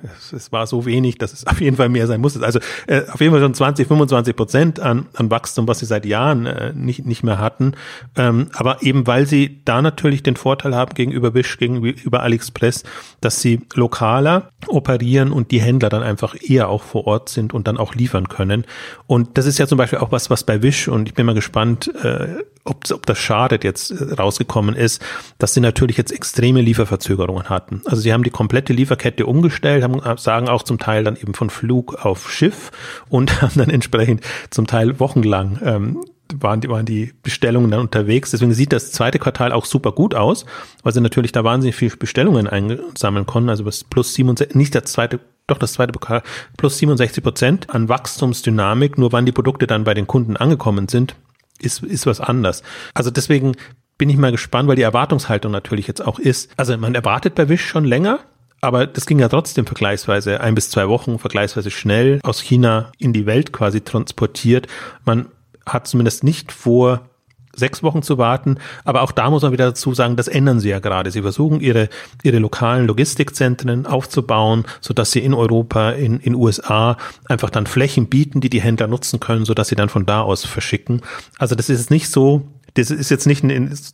es, es, war so wenig, dass es auf jeden Fall mehr sein muss. Also äh, auf jeden Fall schon 20, 25 Prozent an, an Wachstum, was sie seit Jahren äh, nicht, nicht mehr hatten. Ähm, aber eben weil sie da natürlich den Vorteil haben gegenüber Wish, gegenüber AliExpress, dass sie lokaler operieren und die Händler dann einfach eher auch vor Ort sind und dann auch liefern können. Und das ist ja zum Beispiel auch was, was bei Wish, und ich bin mal gespannt, äh, ob, ob das schadet jetzt äh, rausgekommen ist, dass sie natürlich jetzt extreme Lieferverzögerungen hatten. Also sie haben die komplette Lieferkette umgestellt, haben sagen auch zum Teil dann eben von Flug auf Schiff und (laughs) haben dann entsprechend zum Teil wochenlang ähm, waren die, waren die Bestellungen dann unterwegs. Deswegen sieht das zweite Quartal auch super gut aus, weil sie natürlich da wahnsinnig viele Bestellungen einsammeln konnten. Also bis plus 67, nicht das zweite, doch das zweite Quartal, plus 67 Prozent an Wachstumsdynamik. Nur wann die Produkte dann bei den Kunden angekommen sind, ist, ist was anders. Also deswegen bin ich mal gespannt, weil die Erwartungshaltung natürlich jetzt auch ist. Also man erwartet bei Wish schon länger, aber das ging ja trotzdem vergleichsweise ein bis zwei Wochen, vergleichsweise schnell aus China in die Welt quasi transportiert. Man hat zumindest nicht vor, sechs Wochen zu warten. Aber auch da muss man wieder dazu sagen, das ändern sie ja gerade. Sie versuchen ihre, ihre lokalen Logistikzentren aufzubauen, sodass sie in Europa, in, in USA einfach dann Flächen bieten, die die Händler nutzen können, sodass sie dann von da aus verschicken. Also das ist nicht so, das ist jetzt nicht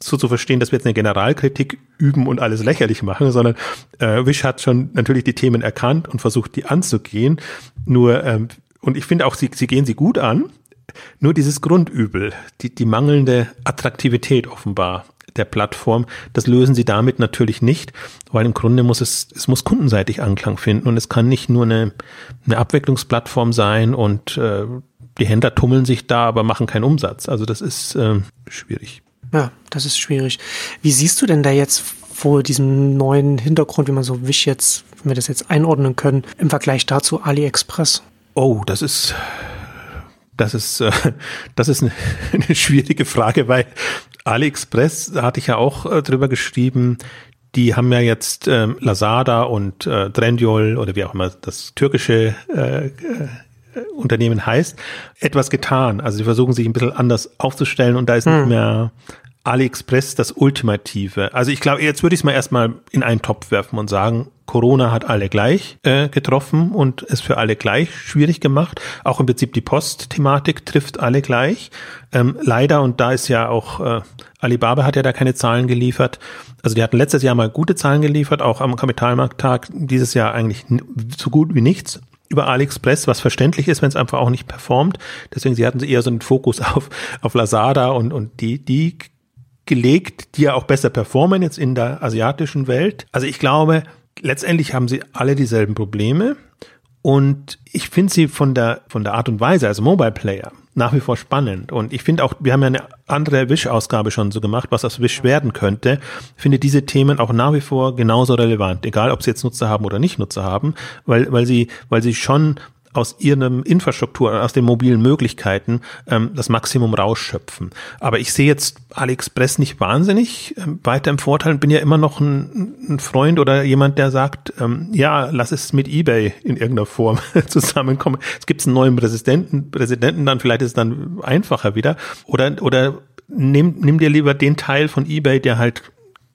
so zu verstehen, dass wir jetzt eine Generalkritik üben und alles lächerlich machen, sondern äh, Wish hat schon natürlich die Themen erkannt und versucht, die anzugehen. Nur, ähm, und ich finde auch, sie, sie gehen sie gut an. Nur dieses Grundübel, die, die mangelnde Attraktivität offenbar der Plattform, das lösen sie damit natürlich nicht, weil im Grunde muss es, es muss kundenseitig Anklang finden und es kann nicht nur eine, eine Abwicklungsplattform sein und äh, die Händler tummeln sich da, aber machen keinen Umsatz. Also das ist äh, schwierig. Ja, das ist schwierig. Wie siehst du denn da jetzt vor diesem neuen Hintergrund, wie man so Wish jetzt, wenn wir das jetzt einordnen können, im Vergleich dazu AliExpress? Oh, das ist das ist, äh, (laughs) das ist eine, (laughs) eine schwierige Frage, weil AliExpress, da hatte ich ja auch äh, drüber geschrieben, die haben ja jetzt ähm, Lazada und äh, Trendyol oder wie auch immer das türkische äh, äh, Unternehmen heißt, etwas getan. Also sie versuchen sich ein bisschen anders aufzustellen und da ist hm. nicht mehr AliExpress das Ultimative. Also ich glaube, jetzt würde ich es mal erstmal in einen Topf werfen und sagen, Corona hat alle gleich äh, getroffen und es für alle gleich schwierig gemacht. Auch im Prinzip die Post-Thematik trifft alle gleich. Ähm, leider, und da ist ja auch, äh, Alibaba hat ja da keine Zahlen geliefert. Also die hatten letztes Jahr mal gute Zahlen geliefert, auch am Kapitalmarkttag. Dieses Jahr eigentlich so gut wie nichts über AliExpress, was verständlich ist, wenn es einfach auch nicht performt. Deswegen sie hatten sie eher so einen Fokus (laughs) auf, auf Lazada und, und die, die gelegt, die ja auch besser performen jetzt in der asiatischen Welt. Also ich glaube, letztendlich haben sie alle dieselben Probleme. Und ich finde sie von der, von der Art und Weise, also Mobile Player, nach wie vor spannend. Und ich finde auch, wir haben ja eine andere Wish-Ausgabe schon so gemacht, was aus Wish werden könnte. Finde diese Themen auch nach wie vor genauso relevant, egal ob sie jetzt Nutzer haben oder nicht Nutzer haben, weil, weil sie, weil sie schon aus ihren Infrastruktur, aus den mobilen Möglichkeiten ähm, das Maximum rausschöpfen. Aber ich sehe jetzt AliExpress nicht wahnsinnig ähm, weiter im Vorteil und bin ja immer noch ein, ein Freund oder jemand, der sagt, ähm, ja, lass es mit eBay in irgendeiner Form (laughs) zusammenkommen. Es gibt einen neuen Präsidenten, Präsidenten dann, vielleicht ist es dann einfacher wieder. Oder, oder nimm, nimm dir lieber den Teil von eBay, der halt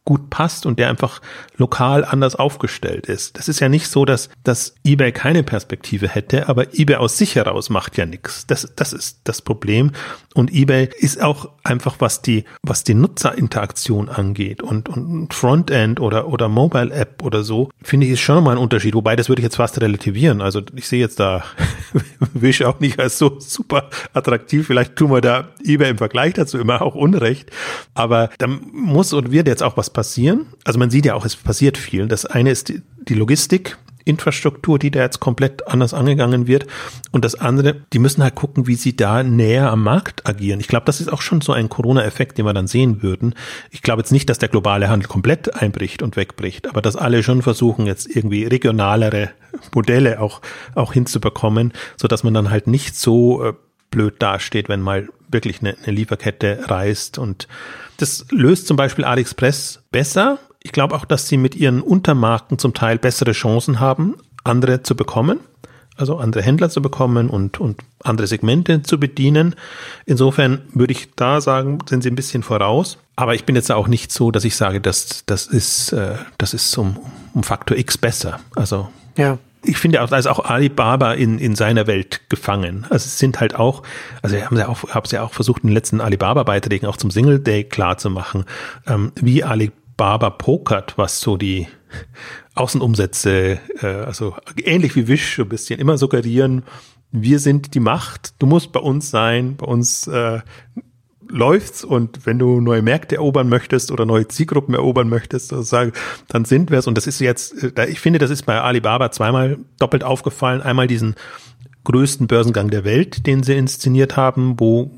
gut passt und der einfach lokal anders aufgestellt ist. Das ist ja nicht so, dass, dass eBay keine Perspektive hätte, aber eBay aus sich heraus macht ja nichts. Das, das ist das Problem. Und eBay ist auch einfach, was die, was die Nutzerinteraktion angeht und, und Frontend oder, oder Mobile App oder so, finde ich, ist schon mal ein Unterschied. Wobei, das würde ich jetzt fast relativieren. Also ich sehe jetzt da (laughs) Wish auch nicht als so super attraktiv. Vielleicht tun wir da eBay im Vergleich dazu immer auch Unrecht. Aber da muss und wird jetzt auch was passieren. Also man sieht ja auch, es passiert viel. Das eine ist die, die Logistik. Infrastruktur, die da jetzt komplett anders angegangen wird. Und das andere, die müssen halt gucken, wie sie da näher am Markt agieren. Ich glaube, das ist auch schon so ein Corona-Effekt, den wir dann sehen würden. Ich glaube jetzt nicht, dass der globale Handel komplett einbricht und wegbricht, aber dass alle schon versuchen, jetzt irgendwie regionalere Modelle auch, auch hinzubekommen, so dass man dann halt nicht so äh, blöd dasteht, wenn mal wirklich eine, eine Lieferkette reißt und das löst zum Beispiel AliExpress besser. Ich glaube auch, dass sie mit ihren Untermarken zum Teil bessere Chancen haben, andere zu bekommen, also andere Händler zu bekommen und, und andere Segmente zu bedienen. Insofern würde ich da sagen, sind sie ein bisschen voraus. Aber ich bin jetzt auch nicht so, dass ich sage, dass das ist, äh, das ist um, um Faktor X besser. Also ja ich finde auch, da ist auch Alibaba in, in seiner Welt gefangen. Also es sind halt auch, also haben sie auch, haben sie auch versucht, in den letzten Alibaba-Beiträgen auch zum Single Day klar zu machen, ähm, wie Alibaba pokert, was so die Außenumsätze, äh, also ähnlich wie Wish, so ein bisschen immer suggerieren, wir sind die Macht, du musst bei uns sein, bei uns äh, läuft's und wenn du neue Märkte erobern möchtest oder neue Zielgruppen erobern möchtest, sozusagen, dann sind wir es. Und das ist jetzt, äh, ich finde, das ist bei Alibaba zweimal doppelt aufgefallen. Einmal diesen größten Börsengang der Welt, den sie inszeniert haben, wo,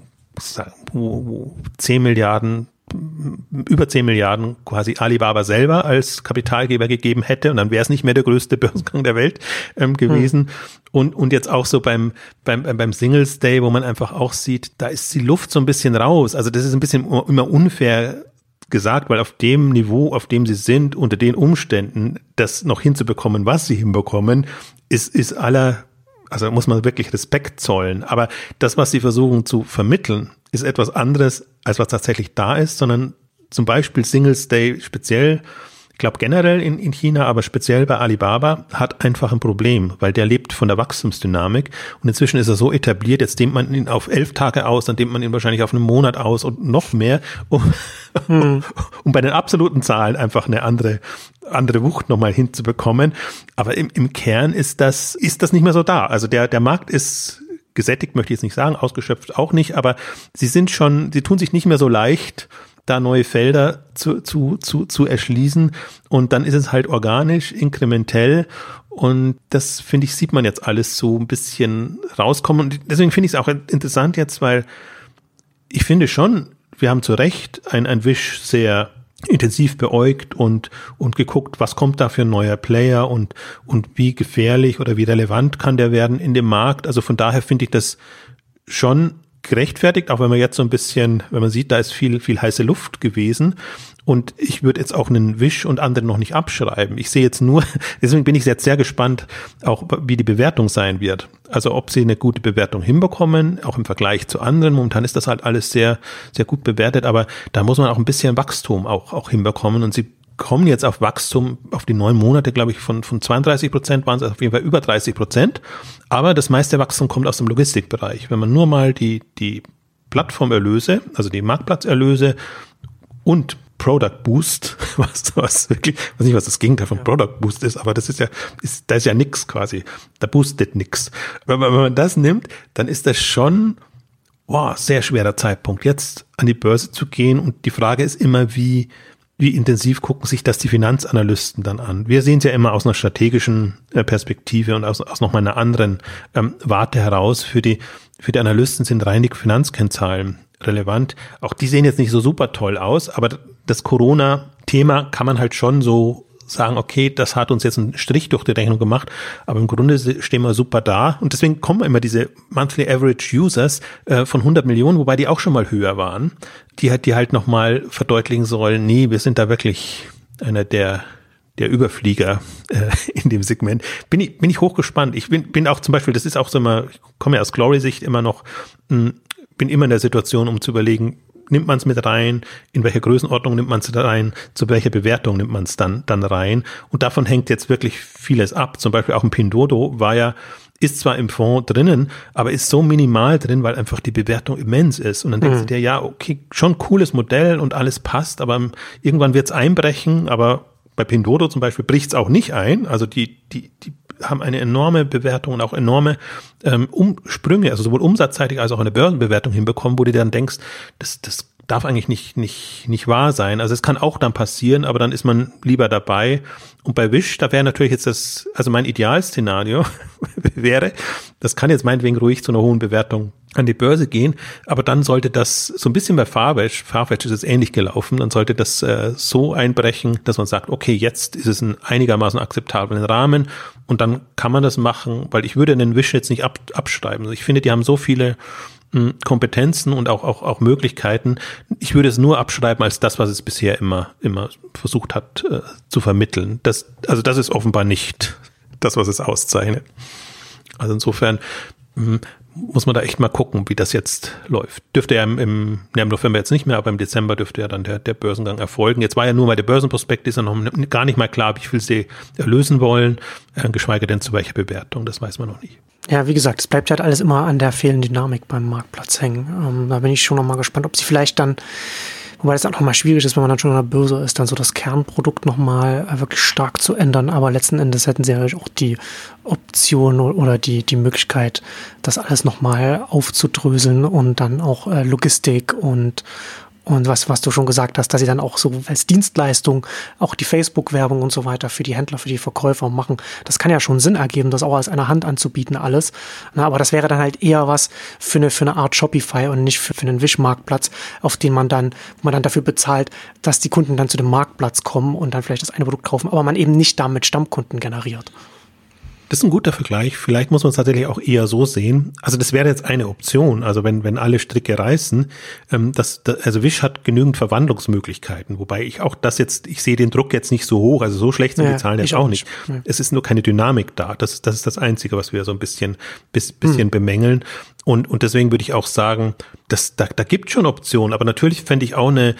wo, wo 10 Milliarden über 10 Milliarden quasi Alibaba selber als Kapitalgeber gegeben hätte und dann wäre es nicht mehr der größte Börsengang der Welt ähm, gewesen. Hm. Und, und jetzt auch so beim, beim, beim Singles Day, wo man einfach auch sieht, da ist die Luft so ein bisschen raus. Also das ist ein bisschen immer unfair gesagt, weil auf dem Niveau, auf dem sie sind, unter den Umständen, das noch hinzubekommen, was sie hinbekommen, ist, ist aller, also muss man wirklich Respekt zollen. Aber das, was sie versuchen zu vermitteln, ist etwas anderes, als was tatsächlich da ist, sondern zum Beispiel Singles Day speziell, ich glaube generell in, in China, aber speziell bei Alibaba, hat einfach ein Problem, weil der lebt von der Wachstumsdynamik und inzwischen ist er so etabliert, jetzt dehnt man ihn auf elf Tage aus, dann dehnt man ihn wahrscheinlich auf einen Monat aus und noch mehr, um, hm. (laughs) um bei den absoluten Zahlen einfach eine andere, andere Wucht nochmal hinzubekommen. Aber im, im Kern ist das, ist das nicht mehr so da. Also der, der Markt ist gesättigt, möchte ich jetzt nicht sagen, ausgeschöpft auch nicht, aber sie sind schon, sie tun sich nicht mehr so leicht, da neue Felder zu, zu, zu, zu erschließen. Und dann ist es halt organisch, inkrementell. Und das, finde ich, sieht man jetzt alles so ein bisschen rauskommen. Und deswegen finde ich es auch interessant jetzt, weil ich finde schon, wir haben zu Recht ein, ein Wish sehr intensiv beäugt und, und geguckt, was kommt da für ein neuer Player und, und wie gefährlich oder wie relevant kann der werden in dem Markt. Also von daher finde ich das schon gerechtfertigt, auch wenn man jetzt so ein bisschen, wenn man sieht, da ist viel, viel heiße Luft gewesen. Und ich würde jetzt auch einen Wisch und andere noch nicht abschreiben. Ich sehe jetzt nur, (laughs) deswegen bin ich jetzt sehr gespannt, auch wie die Bewertung sein wird. Also ob sie eine gute Bewertung hinbekommen, auch im Vergleich zu anderen. Momentan ist das halt alles sehr, sehr gut bewertet, aber da muss man auch ein bisschen Wachstum auch, auch hinbekommen. Und sie kommen jetzt auf Wachstum auf die neun Monate, glaube ich, von, von 32 Prozent waren es auf jeden Fall über 30 Prozent. Aber das meiste Wachstum kommt aus dem Logistikbereich. Wenn man nur mal die, die Plattformerlöse, also die Marktplatzerlöse und Product Boost, (laughs) was, was wirklich, weiß nicht, was das Gegenteil von Product Boost ist, aber das ist ja, ist, da ist ja nix quasi. Da boostet nix. Wenn man, wenn man das nimmt, dann ist das schon, wow, sehr schwerer Zeitpunkt, jetzt an die Börse zu gehen. Und die Frage ist immer, wie, wie intensiv gucken sich das die Finanzanalysten dann an? Wir sehen es ja immer aus einer strategischen äh, Perspektive und aus, aus nochmal einer anderen ähm, Warte heraus. Für die, für die Analysten sind rein die Finanzkennzahlen relevant. Auch die sehen jetzt nicht so super toll aus, aber das Corona-Thema kann man halt schon so sagen, okay, das hat uns jetzt einen Strich durch die Rechnung gemacht, aber im Grunde stehen wir super da und deswegen kommen immer diese Monthly Average Users äh, von 100 Millionen, wobei die auch schon mal höher waren, die halt, die halt nochmal verdeutlichen sollen, nee, wir sind da wirklich einer der der Überflieger äh, (laughs) in dem Segment. Bin ich, bin ich hochgespannt. Ich bin, bin auch zum Beispiel, das ist auch so immer, ich komme ja aus Glory-Sicht immer noch, mh, hm, bin immer in der Situation, um zu überlegen, nimmt man es mit rein, in welcher Größenordnung nimmt man es rein, zu welcher Bewertung nimmt man es dann, dann rein. Und davon hängt jetzt wirklich vieles ab. Zum Beispiel auch ein Pindodo war ja, ist zwar im Fonds drinnen, aber ist so minimal drin, weil einfach die Bewertung immens ist. Und dann denkst mhm. du dir, ja, okay, schon cooles Modell und alles passt, aber irgendwann wird es einbrechen, aber bei Pindodo zum Beispiel bricht es auch nicht ein. Also die, die, die haben eine enorme Bewertung und auch enorme ähm, Umsprünge, also sowohl umsatzseitig als auch eine Börsenbewertung hinbekommen, wo du dann denkst, das, das darf eigentlich nicht, nicht, nicht wahr sein. Also es kann auch dann passieren, aber dann ist man lieber dabei. Und bei Wish, da wäre natürlich jetzt das, also mein Idealszenario (laughs) wäre, das kann jetzt meinetwegen ruhig zu einer hohen Bewertung an die Börse gehen, aber dann sollte das so ein bisschen bei Farfetch, Farfetch ist es ähnlich gelaufen, dann sollte das äh, so einbrechen, dass man sagt, okay, jetzt ist es ein einigermaßen akzeptablen Rahmen und dann kann man das machen, weil ich würde den Wish jetzt nicht ab, abschreiben. Also ich finde, die haben so viele Kompetenzen und auch, auch, auch Möglichkeiten. Ich würde es nur abschreiben als das, was es bisher immer, immer versucht hat äh, zu vermitteln. Das, also das ist offenbar nicht das, was es auszeichnet. Also insofern muss man da echt mal gucken, wie das jetzt läuft. Dürfte ja im, im, November jetzt nicht mehr, aber im Dezember dürfte ja dann der, der Börsengang erfolgen. Jetzt war ja nur mal der Börsenprospekt, ist ja noch gar nicht mal klar, wie viel sie erlösen wollen, äh, geschweige denn zu welcher Bewertung, das weiß man noch nicht. Ja, wie gesagt, es bleibt halt alles immer an der fehlenden Dynamik beim Marktplatz hängen. Ähm, da bin ich schon noch mal gespannt, ob sie vielleicht dann Wobei das auch nochmal schwierig ist, wenn man dann schon an der Börse ist, dann so das Kernprodukt nochmal äh, wirklich stark zu ändern. Aber letzten Endes hätten sie natürlich auch die Option oder die, die Möglichkeit, das alles nochmal aufzudröseln und dann auch äh, Logistik und und was, was du schon gesagt hast, dass sie dann auch so als Dienstleistung auch die Facebook-Werbung und so weiter für die Händler, für die Verkäufer machen. Das kann ja schon Sinn ergeben, das auch als einer Hand anzubieten, alles. Na, aber das wäre dann halt eher was für eine, für eine Art Shopify und nicht für, für einen Wish-Marktplatz, auf den man dann, wo man dann dafür bezahlt, dass die Kunden dann zu dem Marktplatz kommen und dann vielleicht das eine Produkt kaufen, aber man eben nicht damit Stammkunden generiert. Das ist ein guter Vergleich. Vielleicht muss man es tatsächlich auch eher so sehen. Also das wäre jetzt eine Option. Also wenn, wenn alle Stricke reißen, ähm, das, das, also Wish hat genügend Verwandlungsmöglichkeiten. Wobei ich auch das jetzt, ich sehe den Druck jetzt nicht so hoch. Also so schlecht sind ja, die Zahlen jetzt auch nicht. nicht. Es ist nur keine Dynamik da. Das, das ist das Einzige, was wir so ein bisschen, bis, bisschen hm. bemängeln. Und, und deswegen würde ich auch sagen, das, da, da gibt schon Optionen, aber natürlich fände ich auch eine,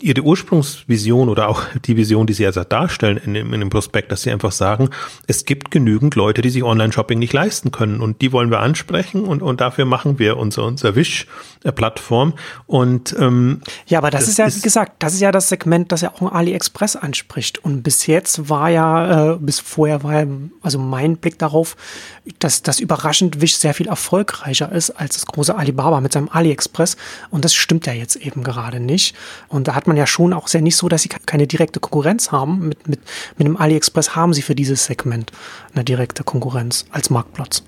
ihre Ursprungsvision oder auch (laughs) die Vision, die sie also darstellen in dem, in dem Prospekt, dass sie einfach sagen, es gibt genügend Leute, die sich Online-Shopping nicht leisten können und die wollen wir ansprechen und, und dafür machen wir unser, unser Wish-Plattform. Und ähm, ja, aber das, das ist ja, wie gesagt, das ist ja das Segment, das ja auch AliExpress anspricht. Und bis jetzt war ja, äh, bis vorher war ja, also mein Blick darauf, dass das überraschend Wish sehr viel erfolgreicher ist als das große Alibaba mit seinem AliExpress. Und das stimmt ja jetzt eben gerade nicht. Und da hat man ja schon auch sehr nicht so, dass sie keine direkte Konkurrenz haben. Mit, mit, mit dem AliExpress haben sie für dieses Segment eine direkte Konkurrenz als Marktplatz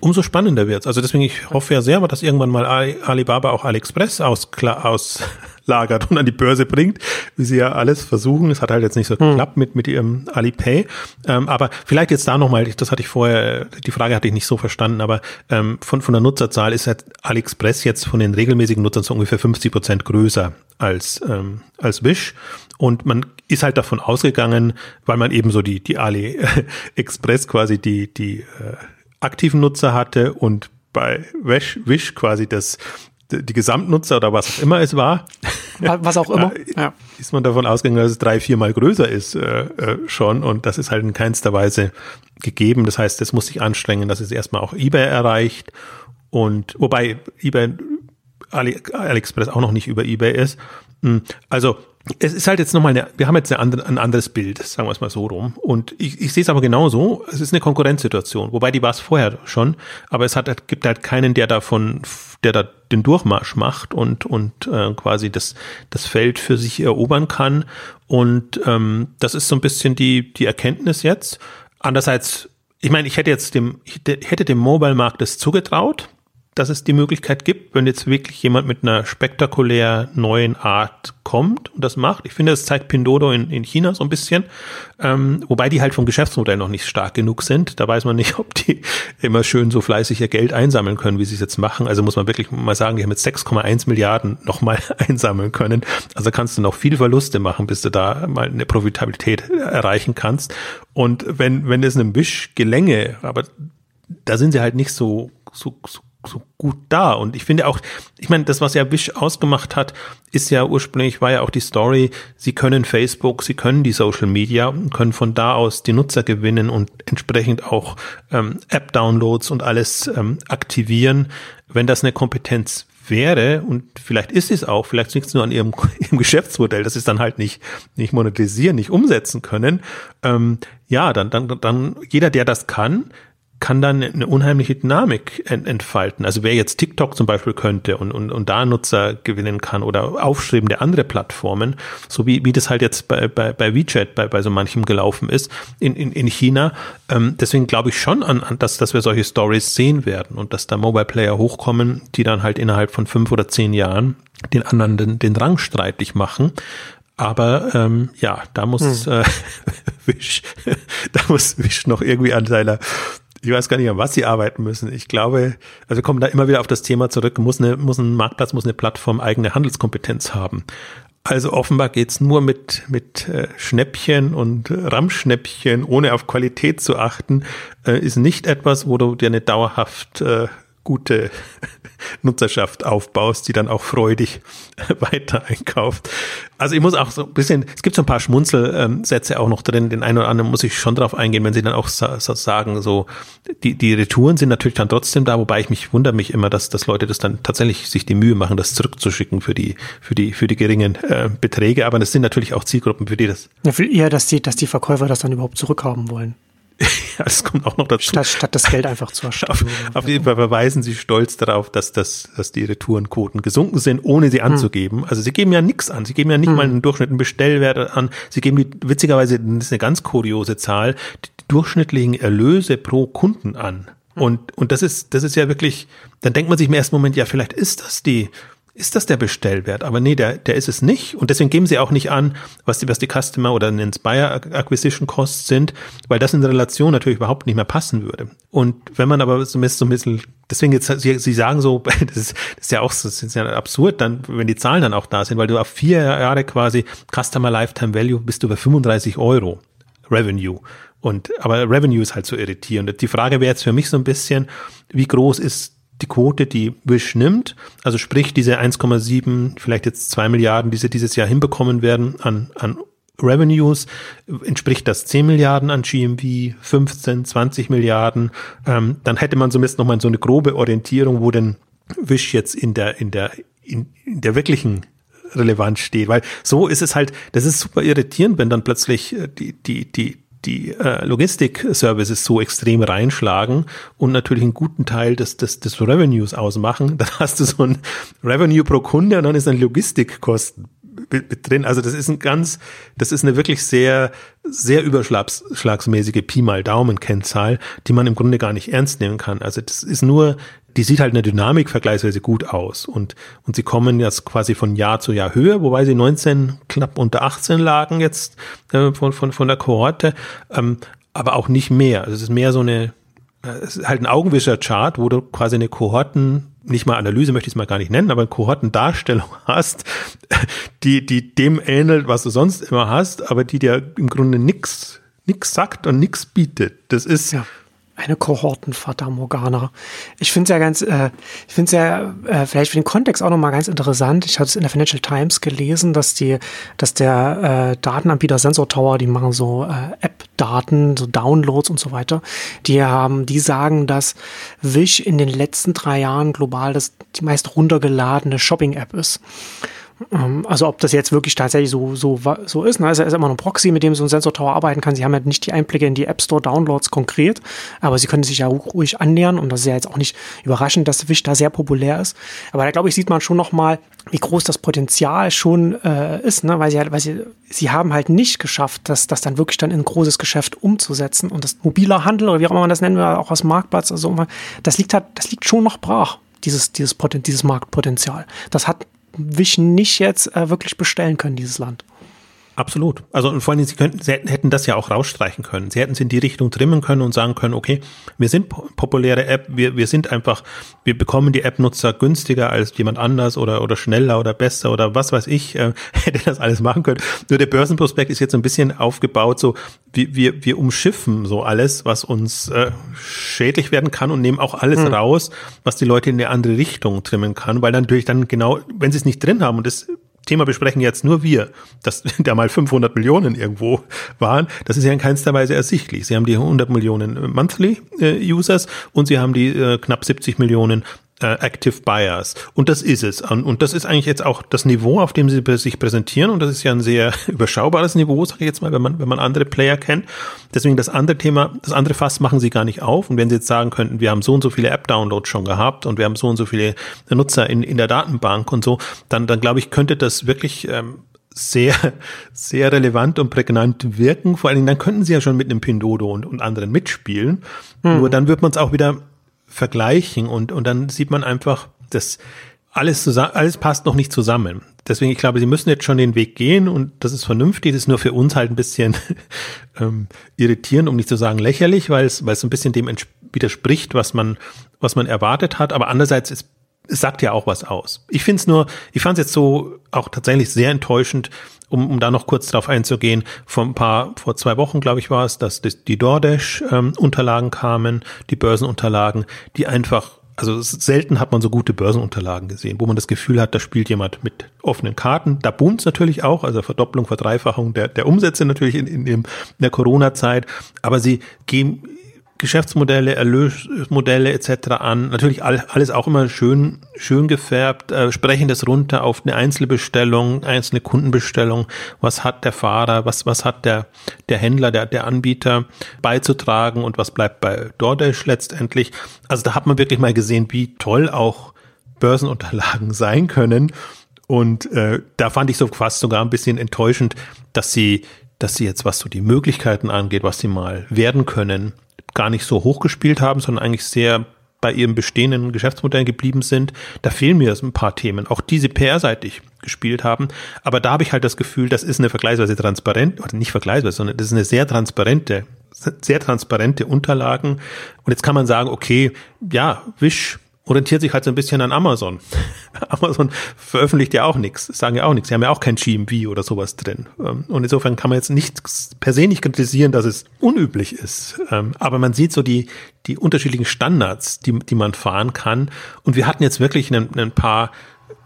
umso spannender wird's. Also deswegen, ich hoffe ja sehr, dass irgendwann mal Alibaba auch AliExpress aus, aus, (laughs) lagert und an die Börse bringt, wie sie ja alles versuchen. Es hat halt jetzt nicht so hm. geklappt mit, mit ihrem Alipay. Ähm, aber vielleicht jetzt da nochmal, das hatte ich vorher, die Frage hatte ich nicht so verstanden, aber ähm, von, von der Nutzerzahl ist halt AliExpress jetzt von den regelmäßigen Nutzern so ungefähr 50 Prozent größer als, ähm, als Wish. Und man ist halt davon ausgegangen, weil man eben so die, die AliExpress quasi die, die äh, aktiven Nutzer hatte und bei Wish, Wish quasi das die Gesamtnutzer oder was auch immer es war. Was auch immer. (laughs) ja. Ist man davon ausgegangen, dass es drei, viermal größer ist äh, äh, schon und das ist halt in keinster Weise gegeben. Das heißt, es muss sich anstrengen, dass es erstmal auch eBay erreicht und wobei eBay Ali, AliExpress auch noch nicht über eBay ist. Hm, also es ist halt jetzt nochmal eine, wir haben jetzt eine andere, ein anderes Bild, sagen wir es mal so rum. Und ich, ich sehe es aber genauso, es ist eine Konkurrenzsituation, wobei die war es vorher schon, aber es hat, gibt halt keinen, der davon, der da den Durchmarsch macht und, und äh, quasi das, das Feld für sich erobern kann. Und ähm, das ist so ein bisschen die, die Erkenntnis jetzt. Andererseits, ich meine, ich hätte jetzt dem, ich hätte dem Mobile-Markt das zugetraut, dass es die Möglichkeit gibt, wenn jetzt wirklich jemand mit einer spektakulär neuen Art kommt und das macht. Ich finde, das zeigt Pindodo in, in China so ein bisschen, ähm, wobei die halt vom Geschäftsmodell noch nicht stark genug sind. Da weiß man nicht, (laughs) ob die immer schön so fleißig ihr Geld einsammeln können, wie sie es jetzt machen. Also muss man wirklich mal sagen, die haben jetzt 6,1 Milliarden (laughs) nochmal einsammeln können. Also kannst du noch viel Verluste machen, bis du da mal eine Profitabilität erreichen kannst. Und wenn, wenn es einem Wisch gelänge, aber da sind sie halt nicht so, so, so so gut da. Und ich finde auch, ich meine, das, was ja Wish ausgemacht hat, ist ja ursprünglich, war ja auch die Story, sie können Facebook, sie können die Social Media und können von da aus die Nutzer gewinnen und entsprechend auch ähm, App-Downloads und alles ähm, aktivieren. Wenn das eine Kompetenz wäre, und vielleicht ist es auch, vielleicht liegt es nur an ihrem, (laughs) ihrem Geschäftsmodell, dass sie es dann halt nicht, nicht monetisieren, nicht umsetzen können, ähm, ja, dann, dann, dann jeder, der das kann, kann dann eine unheimliche Dynamik entfalten. Also wer jetzt TikTok zum Beispiel könnte und, und, und da Nutzer gewinnen kann oder aufstrebende andere Plattformen, so wie, wie das halt jetzt bei, bei, bei WeChat bei, bei so manchem gelaufen ist in, in, in China. Ähm, deswegen glaube ich schon an, an dass, dass wir solche Stories sehen werden und dass da Mobile Player hochkommen, die dann halt innerhalb von fünf oder zehn Jahren den anderen den, den Rang streitig machen. Aber ähm, ja, da muss hm. äh, (laughs) Wish, (laughs) da muss Wish noch irgendwie an seiner ich weiß gar nicht, an was sie arbeiten müssen. Ich glaube, also wir kommen da immer wieder auf das Thema zurück, muss, eine, muss ein Marktplatz, muss eine Plattform eigene Handelskompetenz haben. Also offenbar geht's nur mit, mit äh, Schnäppchen und Ramschnäppchen, ohne auf Qualität zu achten, äh, ist nicht etwas, wo du dir eine dauerhaft äh, gute (laughs) Nutzerschaft aufbaust, die dann auch freudig (laughs) weiter einkauft. Also ich muss auch so ein bisschen, es gibt so ein paar Schmunzelsätze auch noch drin, den einen oder anderen muss ich schon drauf eingehen, wenn sie dann auch sagen, so, die, die Retouren sind natürlich dann trotzdem da, wobei ich mich wundere mich immer, dass, dass Leute das dann tatsächlich sich die Mühe machen, das zurückzuschicken für die, für die, für die geringen äh, Beträge, aber das sind natürlich auch Zielgruppen, für die das. Ja, viel eher, dass die, dass die Verkäufer das dann überhaupt zurückhaben wollen. Ja, das kommt auch noch dazu. Statt, statt das Geld einfach zu erstatten. (laughs) Auf, auf, jeden Fall verweisen sie stolz darauf, dass, dass, dass die Retourenquoten gesunken sind, ohne sie hm. anzugeben. Hm. Also sie geben ja nichts an. Sie geben ja nicht hm. mal einen durchschnittlichen Bestellwert an. Sie geben die, witzigerweise, das ist eine ganz kuriose Zahl, die durchschnittlichen Erlöse pro Kunden an. Hm. Und, und das ist, das ist ja wirklich, dann denkt man sich im ersten Moment, ja, vielleicht ist das die, ist das der Bestellwert? Aber nee, der, der ist es nicht. Und deswegen geben sie auch nicht an, was die, was die Customer oder ein Inspire Acquisition Costs sind, weil das in der Relation natürlich überhaupt nicht mehr passen würde. Und wenn man aber so ein bisschen, deswegen jetzt, sie, sie sagen so, (laughs) das ist, das ist ja auch, das ist ja absurd, dann, wenn die Zahlen dann auch da sind, weil du auf vier Jahre quasi Customer Lifetime Value bist du bei 35 Euro Revenue. Und, aber Revenue ist halt so irritierend. Die Frage wäre jetzt für mich so ein bisschen, wie groß ist die Quote, die Wish nimmt, also sprich diese 1,7, vielleicht jetzt 2 Milliarden, die sie dieses Jahr hinbekommen werden an, an Revenues, entspricht das 10 Milliarden an GMV, 15, 20 Milliarden, ähm, dann hätte man zumindest nochmal so eine grobe Orientierung, wo denn Wish jetzt in der, in der, in, in der wirklichen Relevanz steht, weil so ist es halt, das ist super irritierend, wenn dann plötzlich äh, die, die, die, die äh, Logistik-Services so extrem reinschlagen und natürlich einen guten Teil des, des, des Revenues ausmachen, (laughs) dann hast du so ein Revenue pro Kunde und dann ist ein Logistikkosten mit drin. Also das ist ein ganz, das ist eine wirklich sehr, sehr überschlagsmäßige Pi mal Daumen-Kennzahl, die man im Grunde gar nicht ernst nehmen kann. Also das ist nur die sieht halt in der Dynamik vergleichsweise gut aus und, und sie kommen jetzt quasi von Jahr zu Jahr höher, wobei sie 19 knapp unter 18 lagen jetzt äh, von, von, von der Kohorte, ähm, aber auch nicht mehr. Also es ist mehr so eine, äh, es ist halt ein Augenwischer-Chart, wo du quasi eine Kohorten, nicht mal Analyse möchte ich es mal gar nicht nennen, aber eine Kohortendarstellung (laughs) hast, die, die dem ähnelt, was du sonst immer hast, aber die dir im Grunde nix, nix sagt und nix bietet. Das ist, ja eine Kohortenfata Morgana. Ich finde es ja ganz, äh, ich finde es ja äh, vielleicht für den Kontext auch nochmal ganz interessant. Ich hatte es in der Financial Times gelesen, dass die, dass der äh, Datenanbieter Sensor Tower, die machen so äh, App-Daten, so Downloads und so weiter. Die haben, die sagen, dass Wish in den letzten drei Jahren global das die meist runtergeladene Shopping-App ist. Ähm, also ob das jetzt wirklich tatsächlich so, so, so ist. Ne? Also ist immer ein Proxy, mit dem so ein Sensor Tower arbeiten kann. Sie haben ja nicht die Einblicke in die App Store Downloads konkret, aber sie können sich ja ruhig annähern und das ist ja jetzt auch nicht überraschend, dass Wish da sehr populär ist. Aber da glaube ich, sieht man schon nochmal, wie groß das Potenzial schon äh, ist, ne? weil sie halt, weil sie, sie haben halt nicht geschafft, das, das dann wirklich dann in ein großes Geschäft umzusetzen und das mobiler Handel oder wie auch immer man das nennen will, auch als Marktplatz, also das liegt halt, das liegt schon noch brach. dieses, dieses, Poten dieses Marktpotenzial. Das hat Wish nicht jetzt äh, wirklich bestellen können, dieses Land. Absolut. Also und vor allem, sie, könnten, sie hätten das ja auch rausstreichen können. Sie hätten es in die Richtung trimmen können und sagen können, okay, wir sind populäre App, wir, wir sind einfach, wir bekommen die App-Nutzer günstiger als jemand anders oder, oder schneller oder besser oder was weiß ich, äh, (laughs) hätte das alles machen können. Nur der Börsenprospekt ist jetzt ein bisschen aufgebaut, so wir, wir, wir umschiffen so alles, was uns äh, schädlich werden kann und nehmen auch alles hm. raus, was die Leute in eine andere Richtung trimmen kann, weil dann natürlich dann genau, wenn sie es nicht drin haben und das Thema besprechen jetzt nur wir, dass (laughs) da mal 500 Millionen irgendwo waren, das ist ja in keinster Weise ersichtlich. Sie haben die 100 Millionen Monthly äh, Users und sie haben die äh, knapp 70 Millionen Active Buyers. Und das ist es. Und, und das ist eigentlich jetzt auch das Niveau, auf dem sie sich präsentieren. Und das ist ja ein sehr (laughs) überschaubares Niveau, sage ich jetzt mal, wenn man, wenn man andere Player kennt. Deswegen das andere Thema, das andere Fass machen sie gar nicht auf. Und wenn sie jetzt sagen könnten, wir haben so und so viele App-Downloads schon gehabt und wir haben so und so viele Nutzer in, in der Datenbank und so, dann, dann glaube ich, könnte das wirklich ähm, sehr, (laughs) sehr relevant und prägnant wirken. Vor allen Dingen, dann könnten sie ja schon mit einem Pindodo und, und anderen mitspielen. Mhm. Nur dann wird man es auch wieder vergleichen und, und dann sieht man einfach, dass alles zusammen, alles passt noch nicht zusammen. Deswegen, ich glaube, sie müssen jetzt schon den Weg gehen und das ist vernünftig. Das ist nur für uns halt ein bisschen (laughs) ähm, irritierend, um nicht zu sagen lächerlich, weil es, weil es ein bisschen dem widerspricht, was man, was man erwartet hat. Aber andererseits ist es sagt ja auch was aus. Ich finde es nur, ich fand es jetzt so auch tatsächlich sehr enttäuschend, um, um da noch kurz drauf einzugehen, vor ein paar, vor zwei Wochen, glaube ich, war es, dass die DoorDash-Unterlagen ähm, kamen, die Börsenunterlagen, die einfach also selten hat man so gute Börsenunterlagen gesehen, wo man das Gefühl hat, da spielt jemand mit offenen Karten. Da boomt es natürlich auch, also Verdopplung, Verdreifachung der, der Umsätze natürlich in, in, in der Corona-Zeit. Aber sie gehen Geschäftsmodelle, Erlösmodelle etc. an. Natürlich alles auch immer schön, schön gefärbt, äh, sprechen das runter auf eine Einzelbestellung, einzelne Kundenbestellung. Was hat der Fahrer, was, was hat der, der Händler, der, der Anbieter beizutragen und was bleibt bei DoorDash letztendlich. Also da hat man wirklich mal gesehen, wie toll auch Börsenunterlagen (laughs) sein können. Und äh, da fand ich so fast sogar ein bisschen enttäuschend, dass sie, dass sie jetzt, was so die Möglichkeiten angeht, was sie mal werden können, gar nicht so hoch haben, sondern eigentlich sehr bei ihrem bestehenden Geschäftsmodell geblieben sind. Da fehlen mir ein paar Themen, auch diese PR-seitig gespielt haben. Aber da habe ich halt das Gefühl, das ist eine vergleichsweise transparent, oder nicht vergleichsweise, sondern das ist eine sehr transparente, sehr transparente Unterlagen. Und jetzt kann man sagen, okay, ja, Wish orientiert sich halt so ein bisschen an Amazon. (laughs) Amazon veröffentlicht ja auch nichts, sagen ja auch nichts. Sie haben ja auch kein GMV oder sowas drin. Ähm, und insofern kann man jetzt nicht per se nicht kritisieren, dass es unüblich ist. Ähm, aber man sieht so die, die unterschiedlichen Standards, die, die man fahren kann. Und wir hatten jetzt wirklich ein, ein paar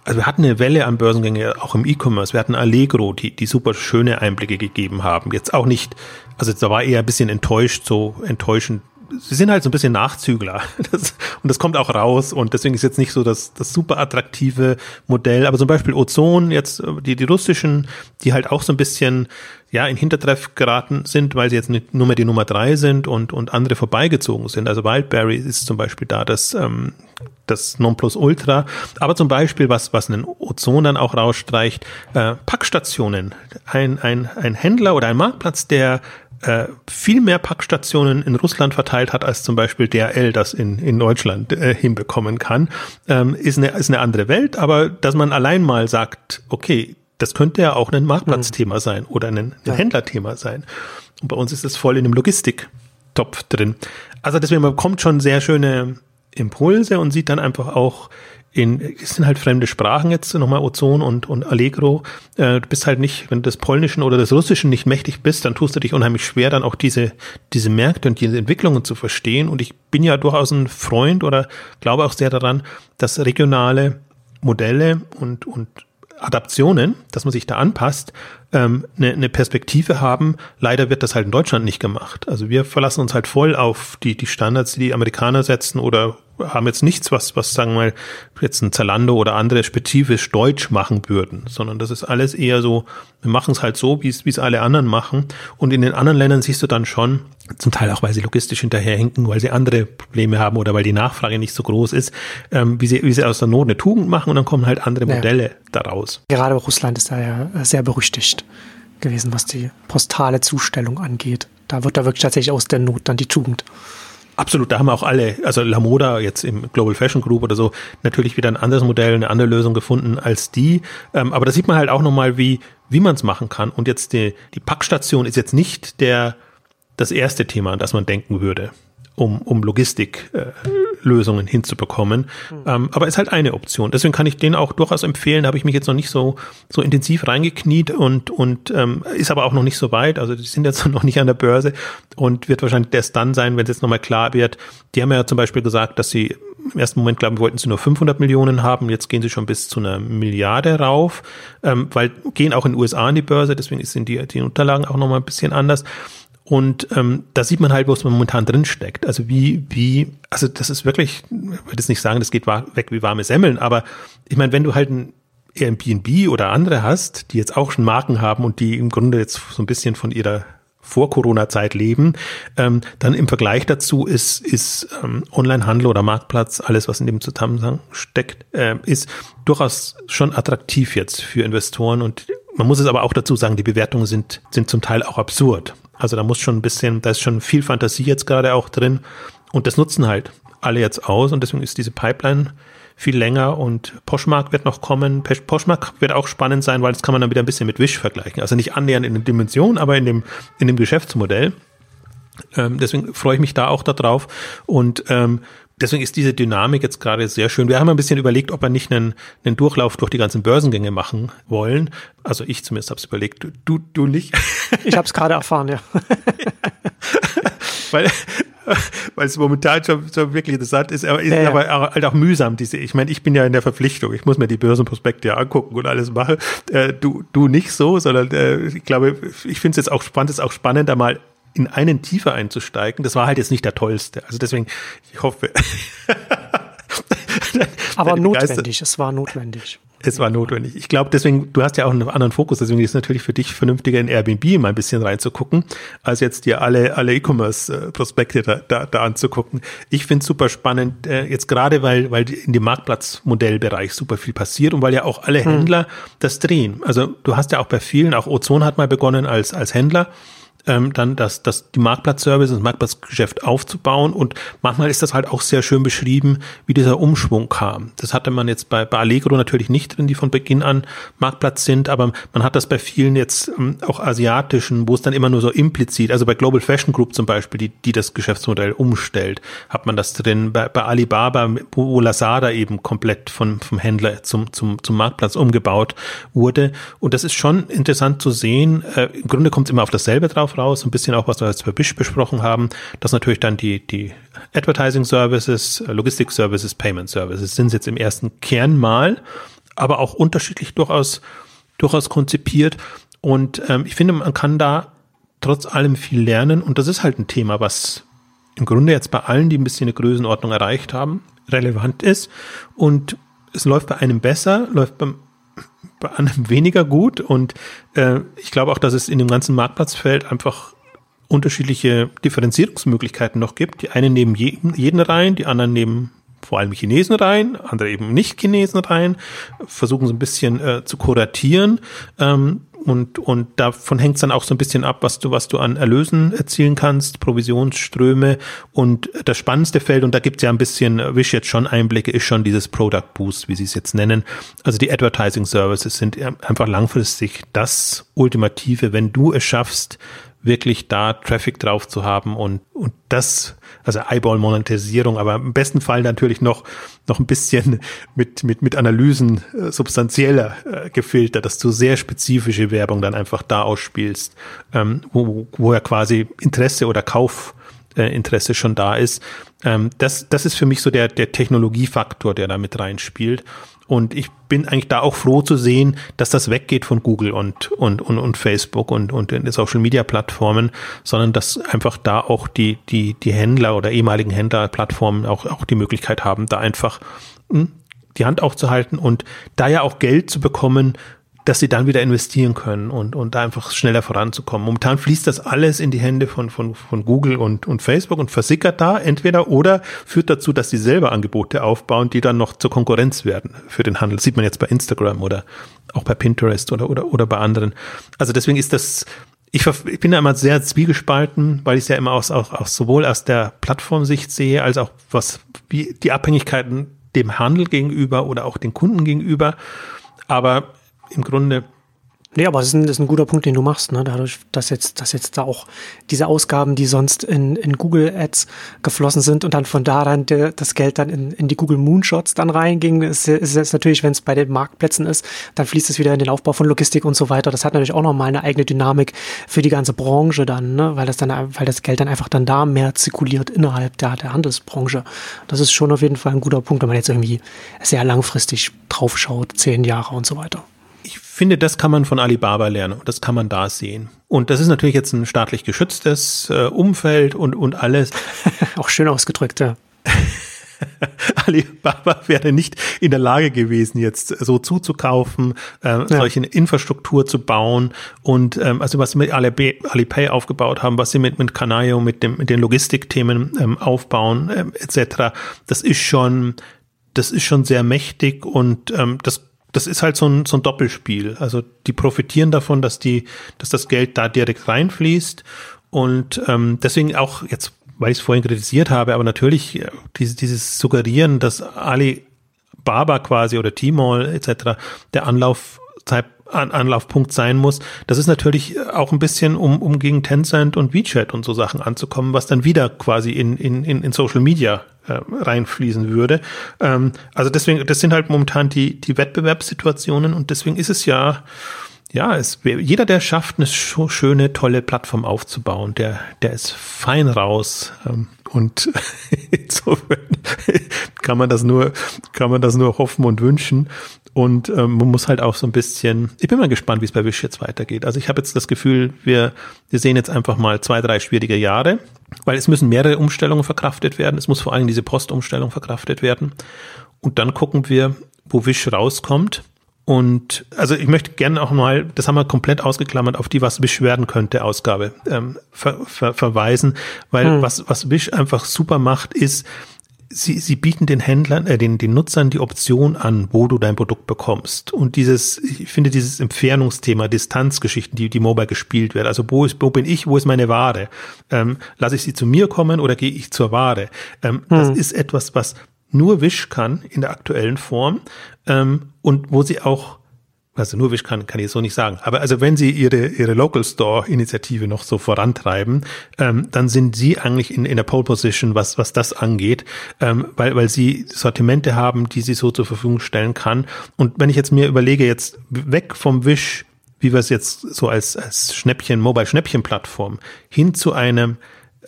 also wir hatten eine Welle an Börsengänge auch im E-Commerce. Wir hatten Allegro, die, die super schöne Einblicke gegeben haben. Jetzt auch nicht, also da war eher ein bisschen enttäuscht, so enttäuschend sie sind halt so ein bisschen Nachzügler. (laughs) Das, und das kommt auch raus. Und deswegen ist jetzt nicht so das, das super attraktive Modell. Aber zum Beispiel Ozon, jetzt die, die russischen, die halt auch so ein bisschen ja, in Hintertreff geraten sind, weil sie jetzt nicht nur mehr die Nummer drei sind und, und andere vorbeigezogen sind. Also Wildberry ist zum Beispiel da das, ähm, das Nonplusultra. Aber zum Beispiel, was, was einen Ozon dann auch rausstreicht, äh, Packstationen. Ein, ein, ein Händler oder ein Marktplatz, der äh, viel mehr Packstationen in Russland verteilt hat, als zum Beispiel DRL das in, in Deutschland äh, hinbekommen kann, ähm, ist, eine, ist eine andere Welt. Aber dass man allein mal sagt, okay, das könnte ja auch ein Marktplatzthema mhm. sein oder ein, ein ja. Händlerthema sein. Und bei uns ist das voll in dem Logistiktopf drin. Also deswegen man bekommt schon sehr schöne Impulse und sieht dann einfach auch in, es sind halt fremde Sprachen jetzt, nochmal Ozon und, und Allegro. Äh, du bist halt nicht, wenn du des Polnischen oder des Russischen nicht mächtig bist, dann tust du dich unheimlich schwer, dann auch diese, diese Märkte und diese Entwicklungen zu verstehen. Und ich bin ja durchaus ein Freund oder glaube auch sehr daran, dass regionale Modelle und, und Adaptionen, dass man sich da anpasst, ähm, eine, eine Perspektive haben. Leider wird das halt in Deutschland nicht gemacht. Also wir verlassen uns halt voll auf die, die Standards, die die Amerikaner setzen oder haben jetzt nichts, was, was sagen wir mal, jetzt ein Zalando oder andere spezifisch deutsch machen würden, sondern das ist alles eher so, wir machen es halt so, wie es, alle anderen machen. Und in den anderen Ländern siehst du dann schon, zum Teil auch, weil sie logistisch hinterherhinken, weil sie andere Probleme haben oder weil die Nachfrage nicht so groß ist, ähm, wie, sie, wie sie aus der Not eine Tugend machen und dann kommen halt andere Modelle ja. daraus. Gerade Russland ist da ja sehr berüchtigt gewesen, was die postale Zustellung angeht. Da wird da wirklich tatsächlich aus der Not dann die Tugend. Absolut, da haben auch alle, also Lamoda jetzt im Global Fashion Group oder so, natürlich wieder ein anderes Modell, eine andere Lösung gefunden als die. Ähm, aber da sieht man halt auch nochmal, wie, wie man es machen kann. Und jetzt die, die Packstation ist jetzt nicht der, das erste Thema, an das man denken würde um, um Logistiklösungen äh, hinzubekommen. Mhm. Ähm, aber ist halt eine Option. Deswegen kann ich den auch durchaus empfehlen. Da habe ich mich jetzt noch nicht so, so intensiv reingekniet und, und ähm, ist aber auch noch nicht so weit. Also die sind jetzt (laughs) noch nicht an der Börse und wird wahrscheinlich erst dann sein, wenn es jetzt nochmal klar wird. Die haben ja zum Beispiel gesagt, dass sie im ersten Moment, glaube ich, wollten sie nur 500 Millionen haben. Jetzt gehen sie schon bis zu einer Milliarde rauf, ähm, weil gehen auch in den USA an die Börse. Deswegen sind die, die Unterlagen auch nochmal ein bisschen anders. Und ähm, da sieht man halt, wo es momentan drin steckt. Also wie, wie, also das ist wirklich, ich würde jetzt nicht sagen, das geht weg wie warme Semmeln, aber ich meine, wenn du halt ein Airbnb oder andere hast, die jetzt auch schon Marken haben und die im Grunde jetzt so ein bisschen von ihrer vor-Corona-Zeit leben, ähm, dann im Vergleich dazu ist, ist ähm, Onlinehandel oder Marktplatz, alles, was in dem Zusammenhang steckt, äh, ist durchaus schon attraktiv jetzt für Investoren und man muss es aber auch dazu sagen, die Bewertungen sind, sind zum Teil auch absurd. Also da muss schon ein bisschen, da ist schon viel Fantasie jetzt gerade auch drin. Und das nutzen halt alle jetzt aus und deswegen ist diese Pipeline viel länger und Poshmark wird noch kommen. Poshmark wird auch spannend sein, weil das kann man dann wieder ein bisschen mit Wish vergleichen. Also nicht annähernd in der Dimension, aber in dem, in dem Geschäftsmodell. Ähm, deswegen freue ich mich da auch darauf. Und ähm, deswegen ist diese Dynamik jetzt gerade sehr schön. Wir haben ein bisschen überlegt, ob wir nicht einen, einen Durchlauf durch die ganzen Börsengänge machen wollen. Also ich zumindest habe es überlegt. Du, du nicht? Ich habe es gerade erfahren, ja. (laughs) weil, (laughs) weil es momentan schon, schon wirklich interessant ist, aber ist ja, ja. aber halt auch mühsam. Diese, ich meine, ich bin ja in der Verpflichtung, ich muss mir die Börsenprospekte ja angucken und alles machen. Äh, du, du nicht so, sondern äh, ich glaube, ich finde es jetzt auch spannend, es ist auch spannend, da mal in einen tiefer einzusteigen. Das war halt jetzt nicht der tollste. Also deswegen, ich hoffe. (laughs) Aber notwendig, es war notwendig. Es war notwendig. Ich glaube, deswegen, du hast ja auch einen anderen Fokus, deswegen ist es natürlich für dich vernünftiger in Airbnb mal ein bisschen reinzugucken, als jetzt dir alle, alle E-Commerce-Prospekte da, da, da anzugucken. Ich finde es super spannend, äh, jetzt gerade, weil, weil in dem Marktplatzmodellbereich super viel passiert und weil ja auch alle hm. Händler das drehen. Also du hast ja auch bei vielen, auch Ozon hat mal begonnen als, als Händler ähm, dann das, das, die Marktplatzservice, das Marktplatzgeschäft aufzubauen. Und manchmal ist das halt auch sehr schön beschrieben, wie dieser Umschwung kam. Das hatte man jetzt bei, bei Allegro natürlich nicht drin, die von Beginn an Marktplatz sind, aber man hat das bei vielen jetzt ähm, auch asiatischen, wo es dann immer nur so implizit, also bei Global Fashion Group zum Beispiel, die, die das Geschäftsmodell umstellt, hat man das drin. Bei, bei Alibaba, wo Lazada eben komplett von, vom Händler zum, zum, zum Marktplatz umgebaut wurde. Und das ist schon interessant zu sehen. Äh, Im Grunde kommt es immer auf dasselbe drauf darauf raus, ein bisschen auch, was wir jetzt bei Bisch besprochen haben, dass natürlich dann die, die Advertising Services, Logistik Services, Payment Services sind jetzt im ersten Kern mal, aber auch unterschiedlich durchaus, durchaus konzipiert. Und ähm, ich finde, man kann da trotz allem viel lernen. Und das ist halt ein Thema, was im Grunde jetzt bei allen, die ein bisschen eine Größenordnung erreicht haben, relevant ist. Und es läuft bei einem besser, läuft beim bei anderen (laughs) weniger gut. Und äh, ich glaube auch, dass es in dem ganzen Marktplatzfeld einfach unterschiedliche Differenzierungsmöglichkeiten noch gibt. Die einen nehmen jeden, jeden rein, die anderen nehmen vor allem Chinesen rein, andere eben nicht Chinesen rein, versuchen so ein bisschen äh, zu kuratieren. Ähm, und, und davon hängt es dann auch so ein bisschen ab, was du, was du an Erlösen erzielen kannst, Provisionsströme. Und das spannendste Feld, und da gibt es ja ein bisschen, Wish jetzt schon Einblicke, ist schon dieses Product Boost, wie sie es jetzt nennen. Also die Advertising Services sind einfach langfristig das Ultimative, wenn du es schaffst, wirklich da Traffic drauf zu haben und, und das, also Eyeball-Monetisierung, aber im besten Fall natürlich noch, noch ein bisschen mit, mit, mit Analysen äh, substanzieller äh, gefiltert, dass du sehr spezifische Werbung dann einfach da ausspielst, ähm, wo, wo ja quasi Interesse oder Kaufinteresse schon da ist. Ähm, das, das ist für mich so der, der Technologiefaktor, der da mit reinspielt. Und ich bin eigentlich da auch froh zu sehen, dass das weggeht von Google und, und, und, und Facebook und, und den Social Media Plattformen, sondern dass einfach da auch die, die, die Händler oder ehemaligen Händlerplattformen auch, auch die Möglichkeit haben, da einfach hm, die Hand aufzuhalten und da ja auch Geld zu bekommen dass sie dann wieder investieren können und, und da einfach schneller voranzukommen. Momentan fließt das alles in die Hände von, von, von Google und, und Facebook und versickert da entweder oder führt dazu, dass sie selber Angebote aufbauen, die dann noch zur Konkurrenz werden für den Handel. Das sieht man jetzt bei Instagram oder auch bei Pinterest oder, oder, oder bei anderen. Also deswegen ist das, ich, ich bin da immer sehr zwiegespalten, weil ich es ja immer aus, auch, auch sowohl aus der Plattformsicht sehe, als auch was, wie die Abhängigkeiten dem Handel gegenüber oder auch den Kunden gegenüber. Aber im Grunde Nee, aber das ist, ein, das ist ein guter Punkt, den du machst, ne? Dadurch, dass jetzt, dass jetzt da auch diese Ausgaben, die sonst in, in Google Ads geflossen sind und dann von da dann der, das Geld dann in, in die Google Moonshots dann reinging, ist, ist jetzt natürlich, wenn es bei den Marktplätzen ist, dann fließt es wieder in den Aufbau von Logistik und so weiter. Das hat natürlich auch nochmal eine eigene Dynamik für die ganze Branche dann, ne? Weil das dann, weil das Geld dann einfach dann da mehr zirkuliert innerhalb der, der Handelsbranche. Das ist schon auf jeden Fall ein guter Punkt, wenn man jetzt irgendwie sehr langfristig draufschaut, zehn Jahre und so weiter finde, das kann man von Alibaba lernen und das kann man da sehen. Und das ist natürlich jetzt ein staatlich geschütztes äh, Umfeld und, und alles. (laughs) Auch schön ausgedrückt, ja. (laughs) Alibaba wäre nicht in der Lage gewesen, jetzt so zuzukaufen, äh, ja. solche Infrastruktur zu bauen und ähm, also was sie mit Alipay, Alipay aufgebaut haben, was sie mit mit Canayo, mit dem mit den Logistikthemen ähm, aufbauen ähm, etc. Das ist schon das ist schon sehr mächtig und ähm, das das ist halt so ein, so ein Doppelspiel. Also die profitieren davon, dass die, dass das Geld da direkt reinfließt und ähm, deswegen auch jetzt, weil ich es vorhin kritisiert habe, aber natürlich äh, dieses, dieses Suggerieren, dass Alibaba quasi oder Tmall etc. der Anlauf Anlaufpunkt sein muss. Das ist natürlich auch ein bisschen, um, um gegen Tencent und WeChat und so Sachen anzukommen, was dann wieder quasi in, in, in Social Media äh, reinfließen würde. Ähm, also deswegen, das sind halt momentan die, die Wettbewerbssituationen und deswegen ist es ja, ja, es, jeder, der schafft, eine schöne, tolle Plattform aufzubauen, der, der ist fein raus. Ähm, und (laughs) insofern (laughs) kann man das nur, kann man das nur hoffen und wünschen. Und ähm, man muss halt auch so ein bisschen, ich bin mal gespannt, wie es bei Wish jetzt weitergeht. Also ich habe jetzt das Gefühl, wir, wir sehen jetzt einfach mal zwei, drei schwierige Jahre, weil es müssen mehrere Umstellungen verkraftet werden. Es muss vor allem diese Postumstellung verkraftet werden. Und dann gucken wir, wo Wish rauskommt. Und also ich möchte gerne auch mal, das haben wir komplett ausgeklammert, auf die was Wish werden könnte Ausgabe ähm, ver, ver, verweisen, weil hm. was was Wish einfach super macht, ist Sie, sie bieten den Händlern, äh, den, den Nutzern die Option an, wo du dein Produkt bekommst. Und dieses, ich finde dieses Entfernungsthema, Distanzgeschichten, die, die mobile gespielt werden. Also wo ist, wo bin ich, wo ist meine Ware? Ähm, lasse ich sie zu mir kommen oder gehe ich zur Ware? Ähm, hm. Das ist etwas, was nur Wish kann in der aktuellen Form ähm, und wo sie auch also nur Wish kann, kann ich so nicht sagen. Aber also wenn Sie Ihre, Ihre Local Store Initiative noch so vorantreiben, ähm, dann sind Sie eigentlich in, in der Pole Position, was, was das angeht, ähm, weil, weil Sie Sortimente haben, die Sie so zur Verfügung stellen kann. Und wenn ich jetzt mir überlege, jetzt weg vom Wish, wie wir es jetzt so als, als Schnäppchen, Mobile Schnäppchen Plattform, hin zu einem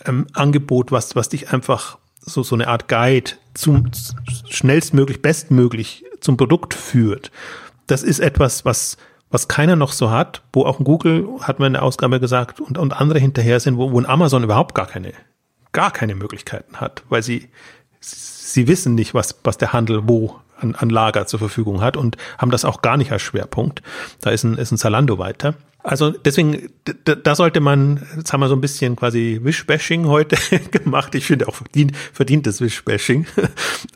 ähm, Angebot, was, was dich einfach so, so eine Art Guide zum schnellstmöglich, bestmöglich zum Produkt führt. Das ist etwas, was, was keiner noch so hat, wo auch Google, hat man in der Ausgabe gesagt, und, und andere hinterher sind, wo, wo ein Amazon überhaupt gar keine, gar keine Möglichkeiten hat, weil sie, sie wissen nicht, was, was der Handel wo an, an Lager zur Verfügung hat und haben das auch gar nicht als Schwerpunkt. Da ist ein, ist ein Zalando weiter. Also deswegen, da sollte man, jetzt haben wir so ein bisschen quasi Wish-Bashing heute (laughs) gemacht. Ich finde auch verdient, verdientes Wish-Bashing. (laughs)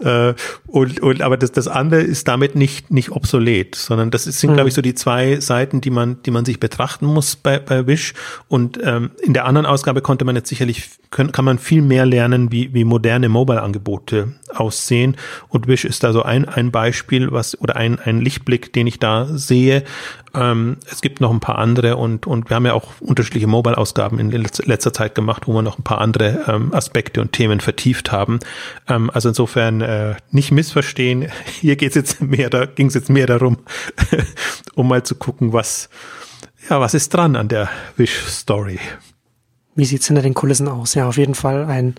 Äh, und, und, aber das, das andere ist damit nicht, nicht obsolet, sondern das sind, mhm. glaube ich, so die zwei Seiten, die man, die man sich betrachten muss bei, bei Wish. Und ähm, in der anderen Ausgabe konnte man jetzt sicherlich, können, kann man viel mehr lernen, wie, wie moderne Mobile-Angebote aussehen. Und Wish ist da so ein, ein Beispiel, was, oder ein, ein Lichtblick, den ich da sehe. Ähm, es gibt noch ein paar andere und, und wir haben ja auch unterschiedliche Mobile-Ausgaben in letzter Zeit gemacht, wo wir noch ein paar andere ähm, Aspekte und Themen vertieft haben. Ähm, also insofern äh, nicht missverstehen. (laughs) Hier geht's jetzt mehr, da ging es jetzt mehr darum, (laughs) um mal zu gucken, was, ja, was ist dran an der Wish-Story. Wie sieht's hinter den Kulissen aus? Ja, auf jeden Fall ein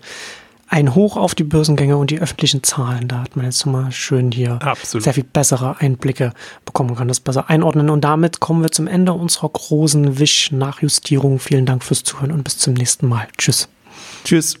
ein Hoch auf die Börsengänge und die öffentlichen Zahlen. Da hat man jetzt mal schön hier Absolut. sehr viel bessere Einblicke bekommen, kann das besser einordnen. Und damit kommen wir zum Ende unserer großen Wisch-Nachjustierung. Vielen Dank fürs Zuhören und bis zum nächsten Mal. Tschüss. Tschüss.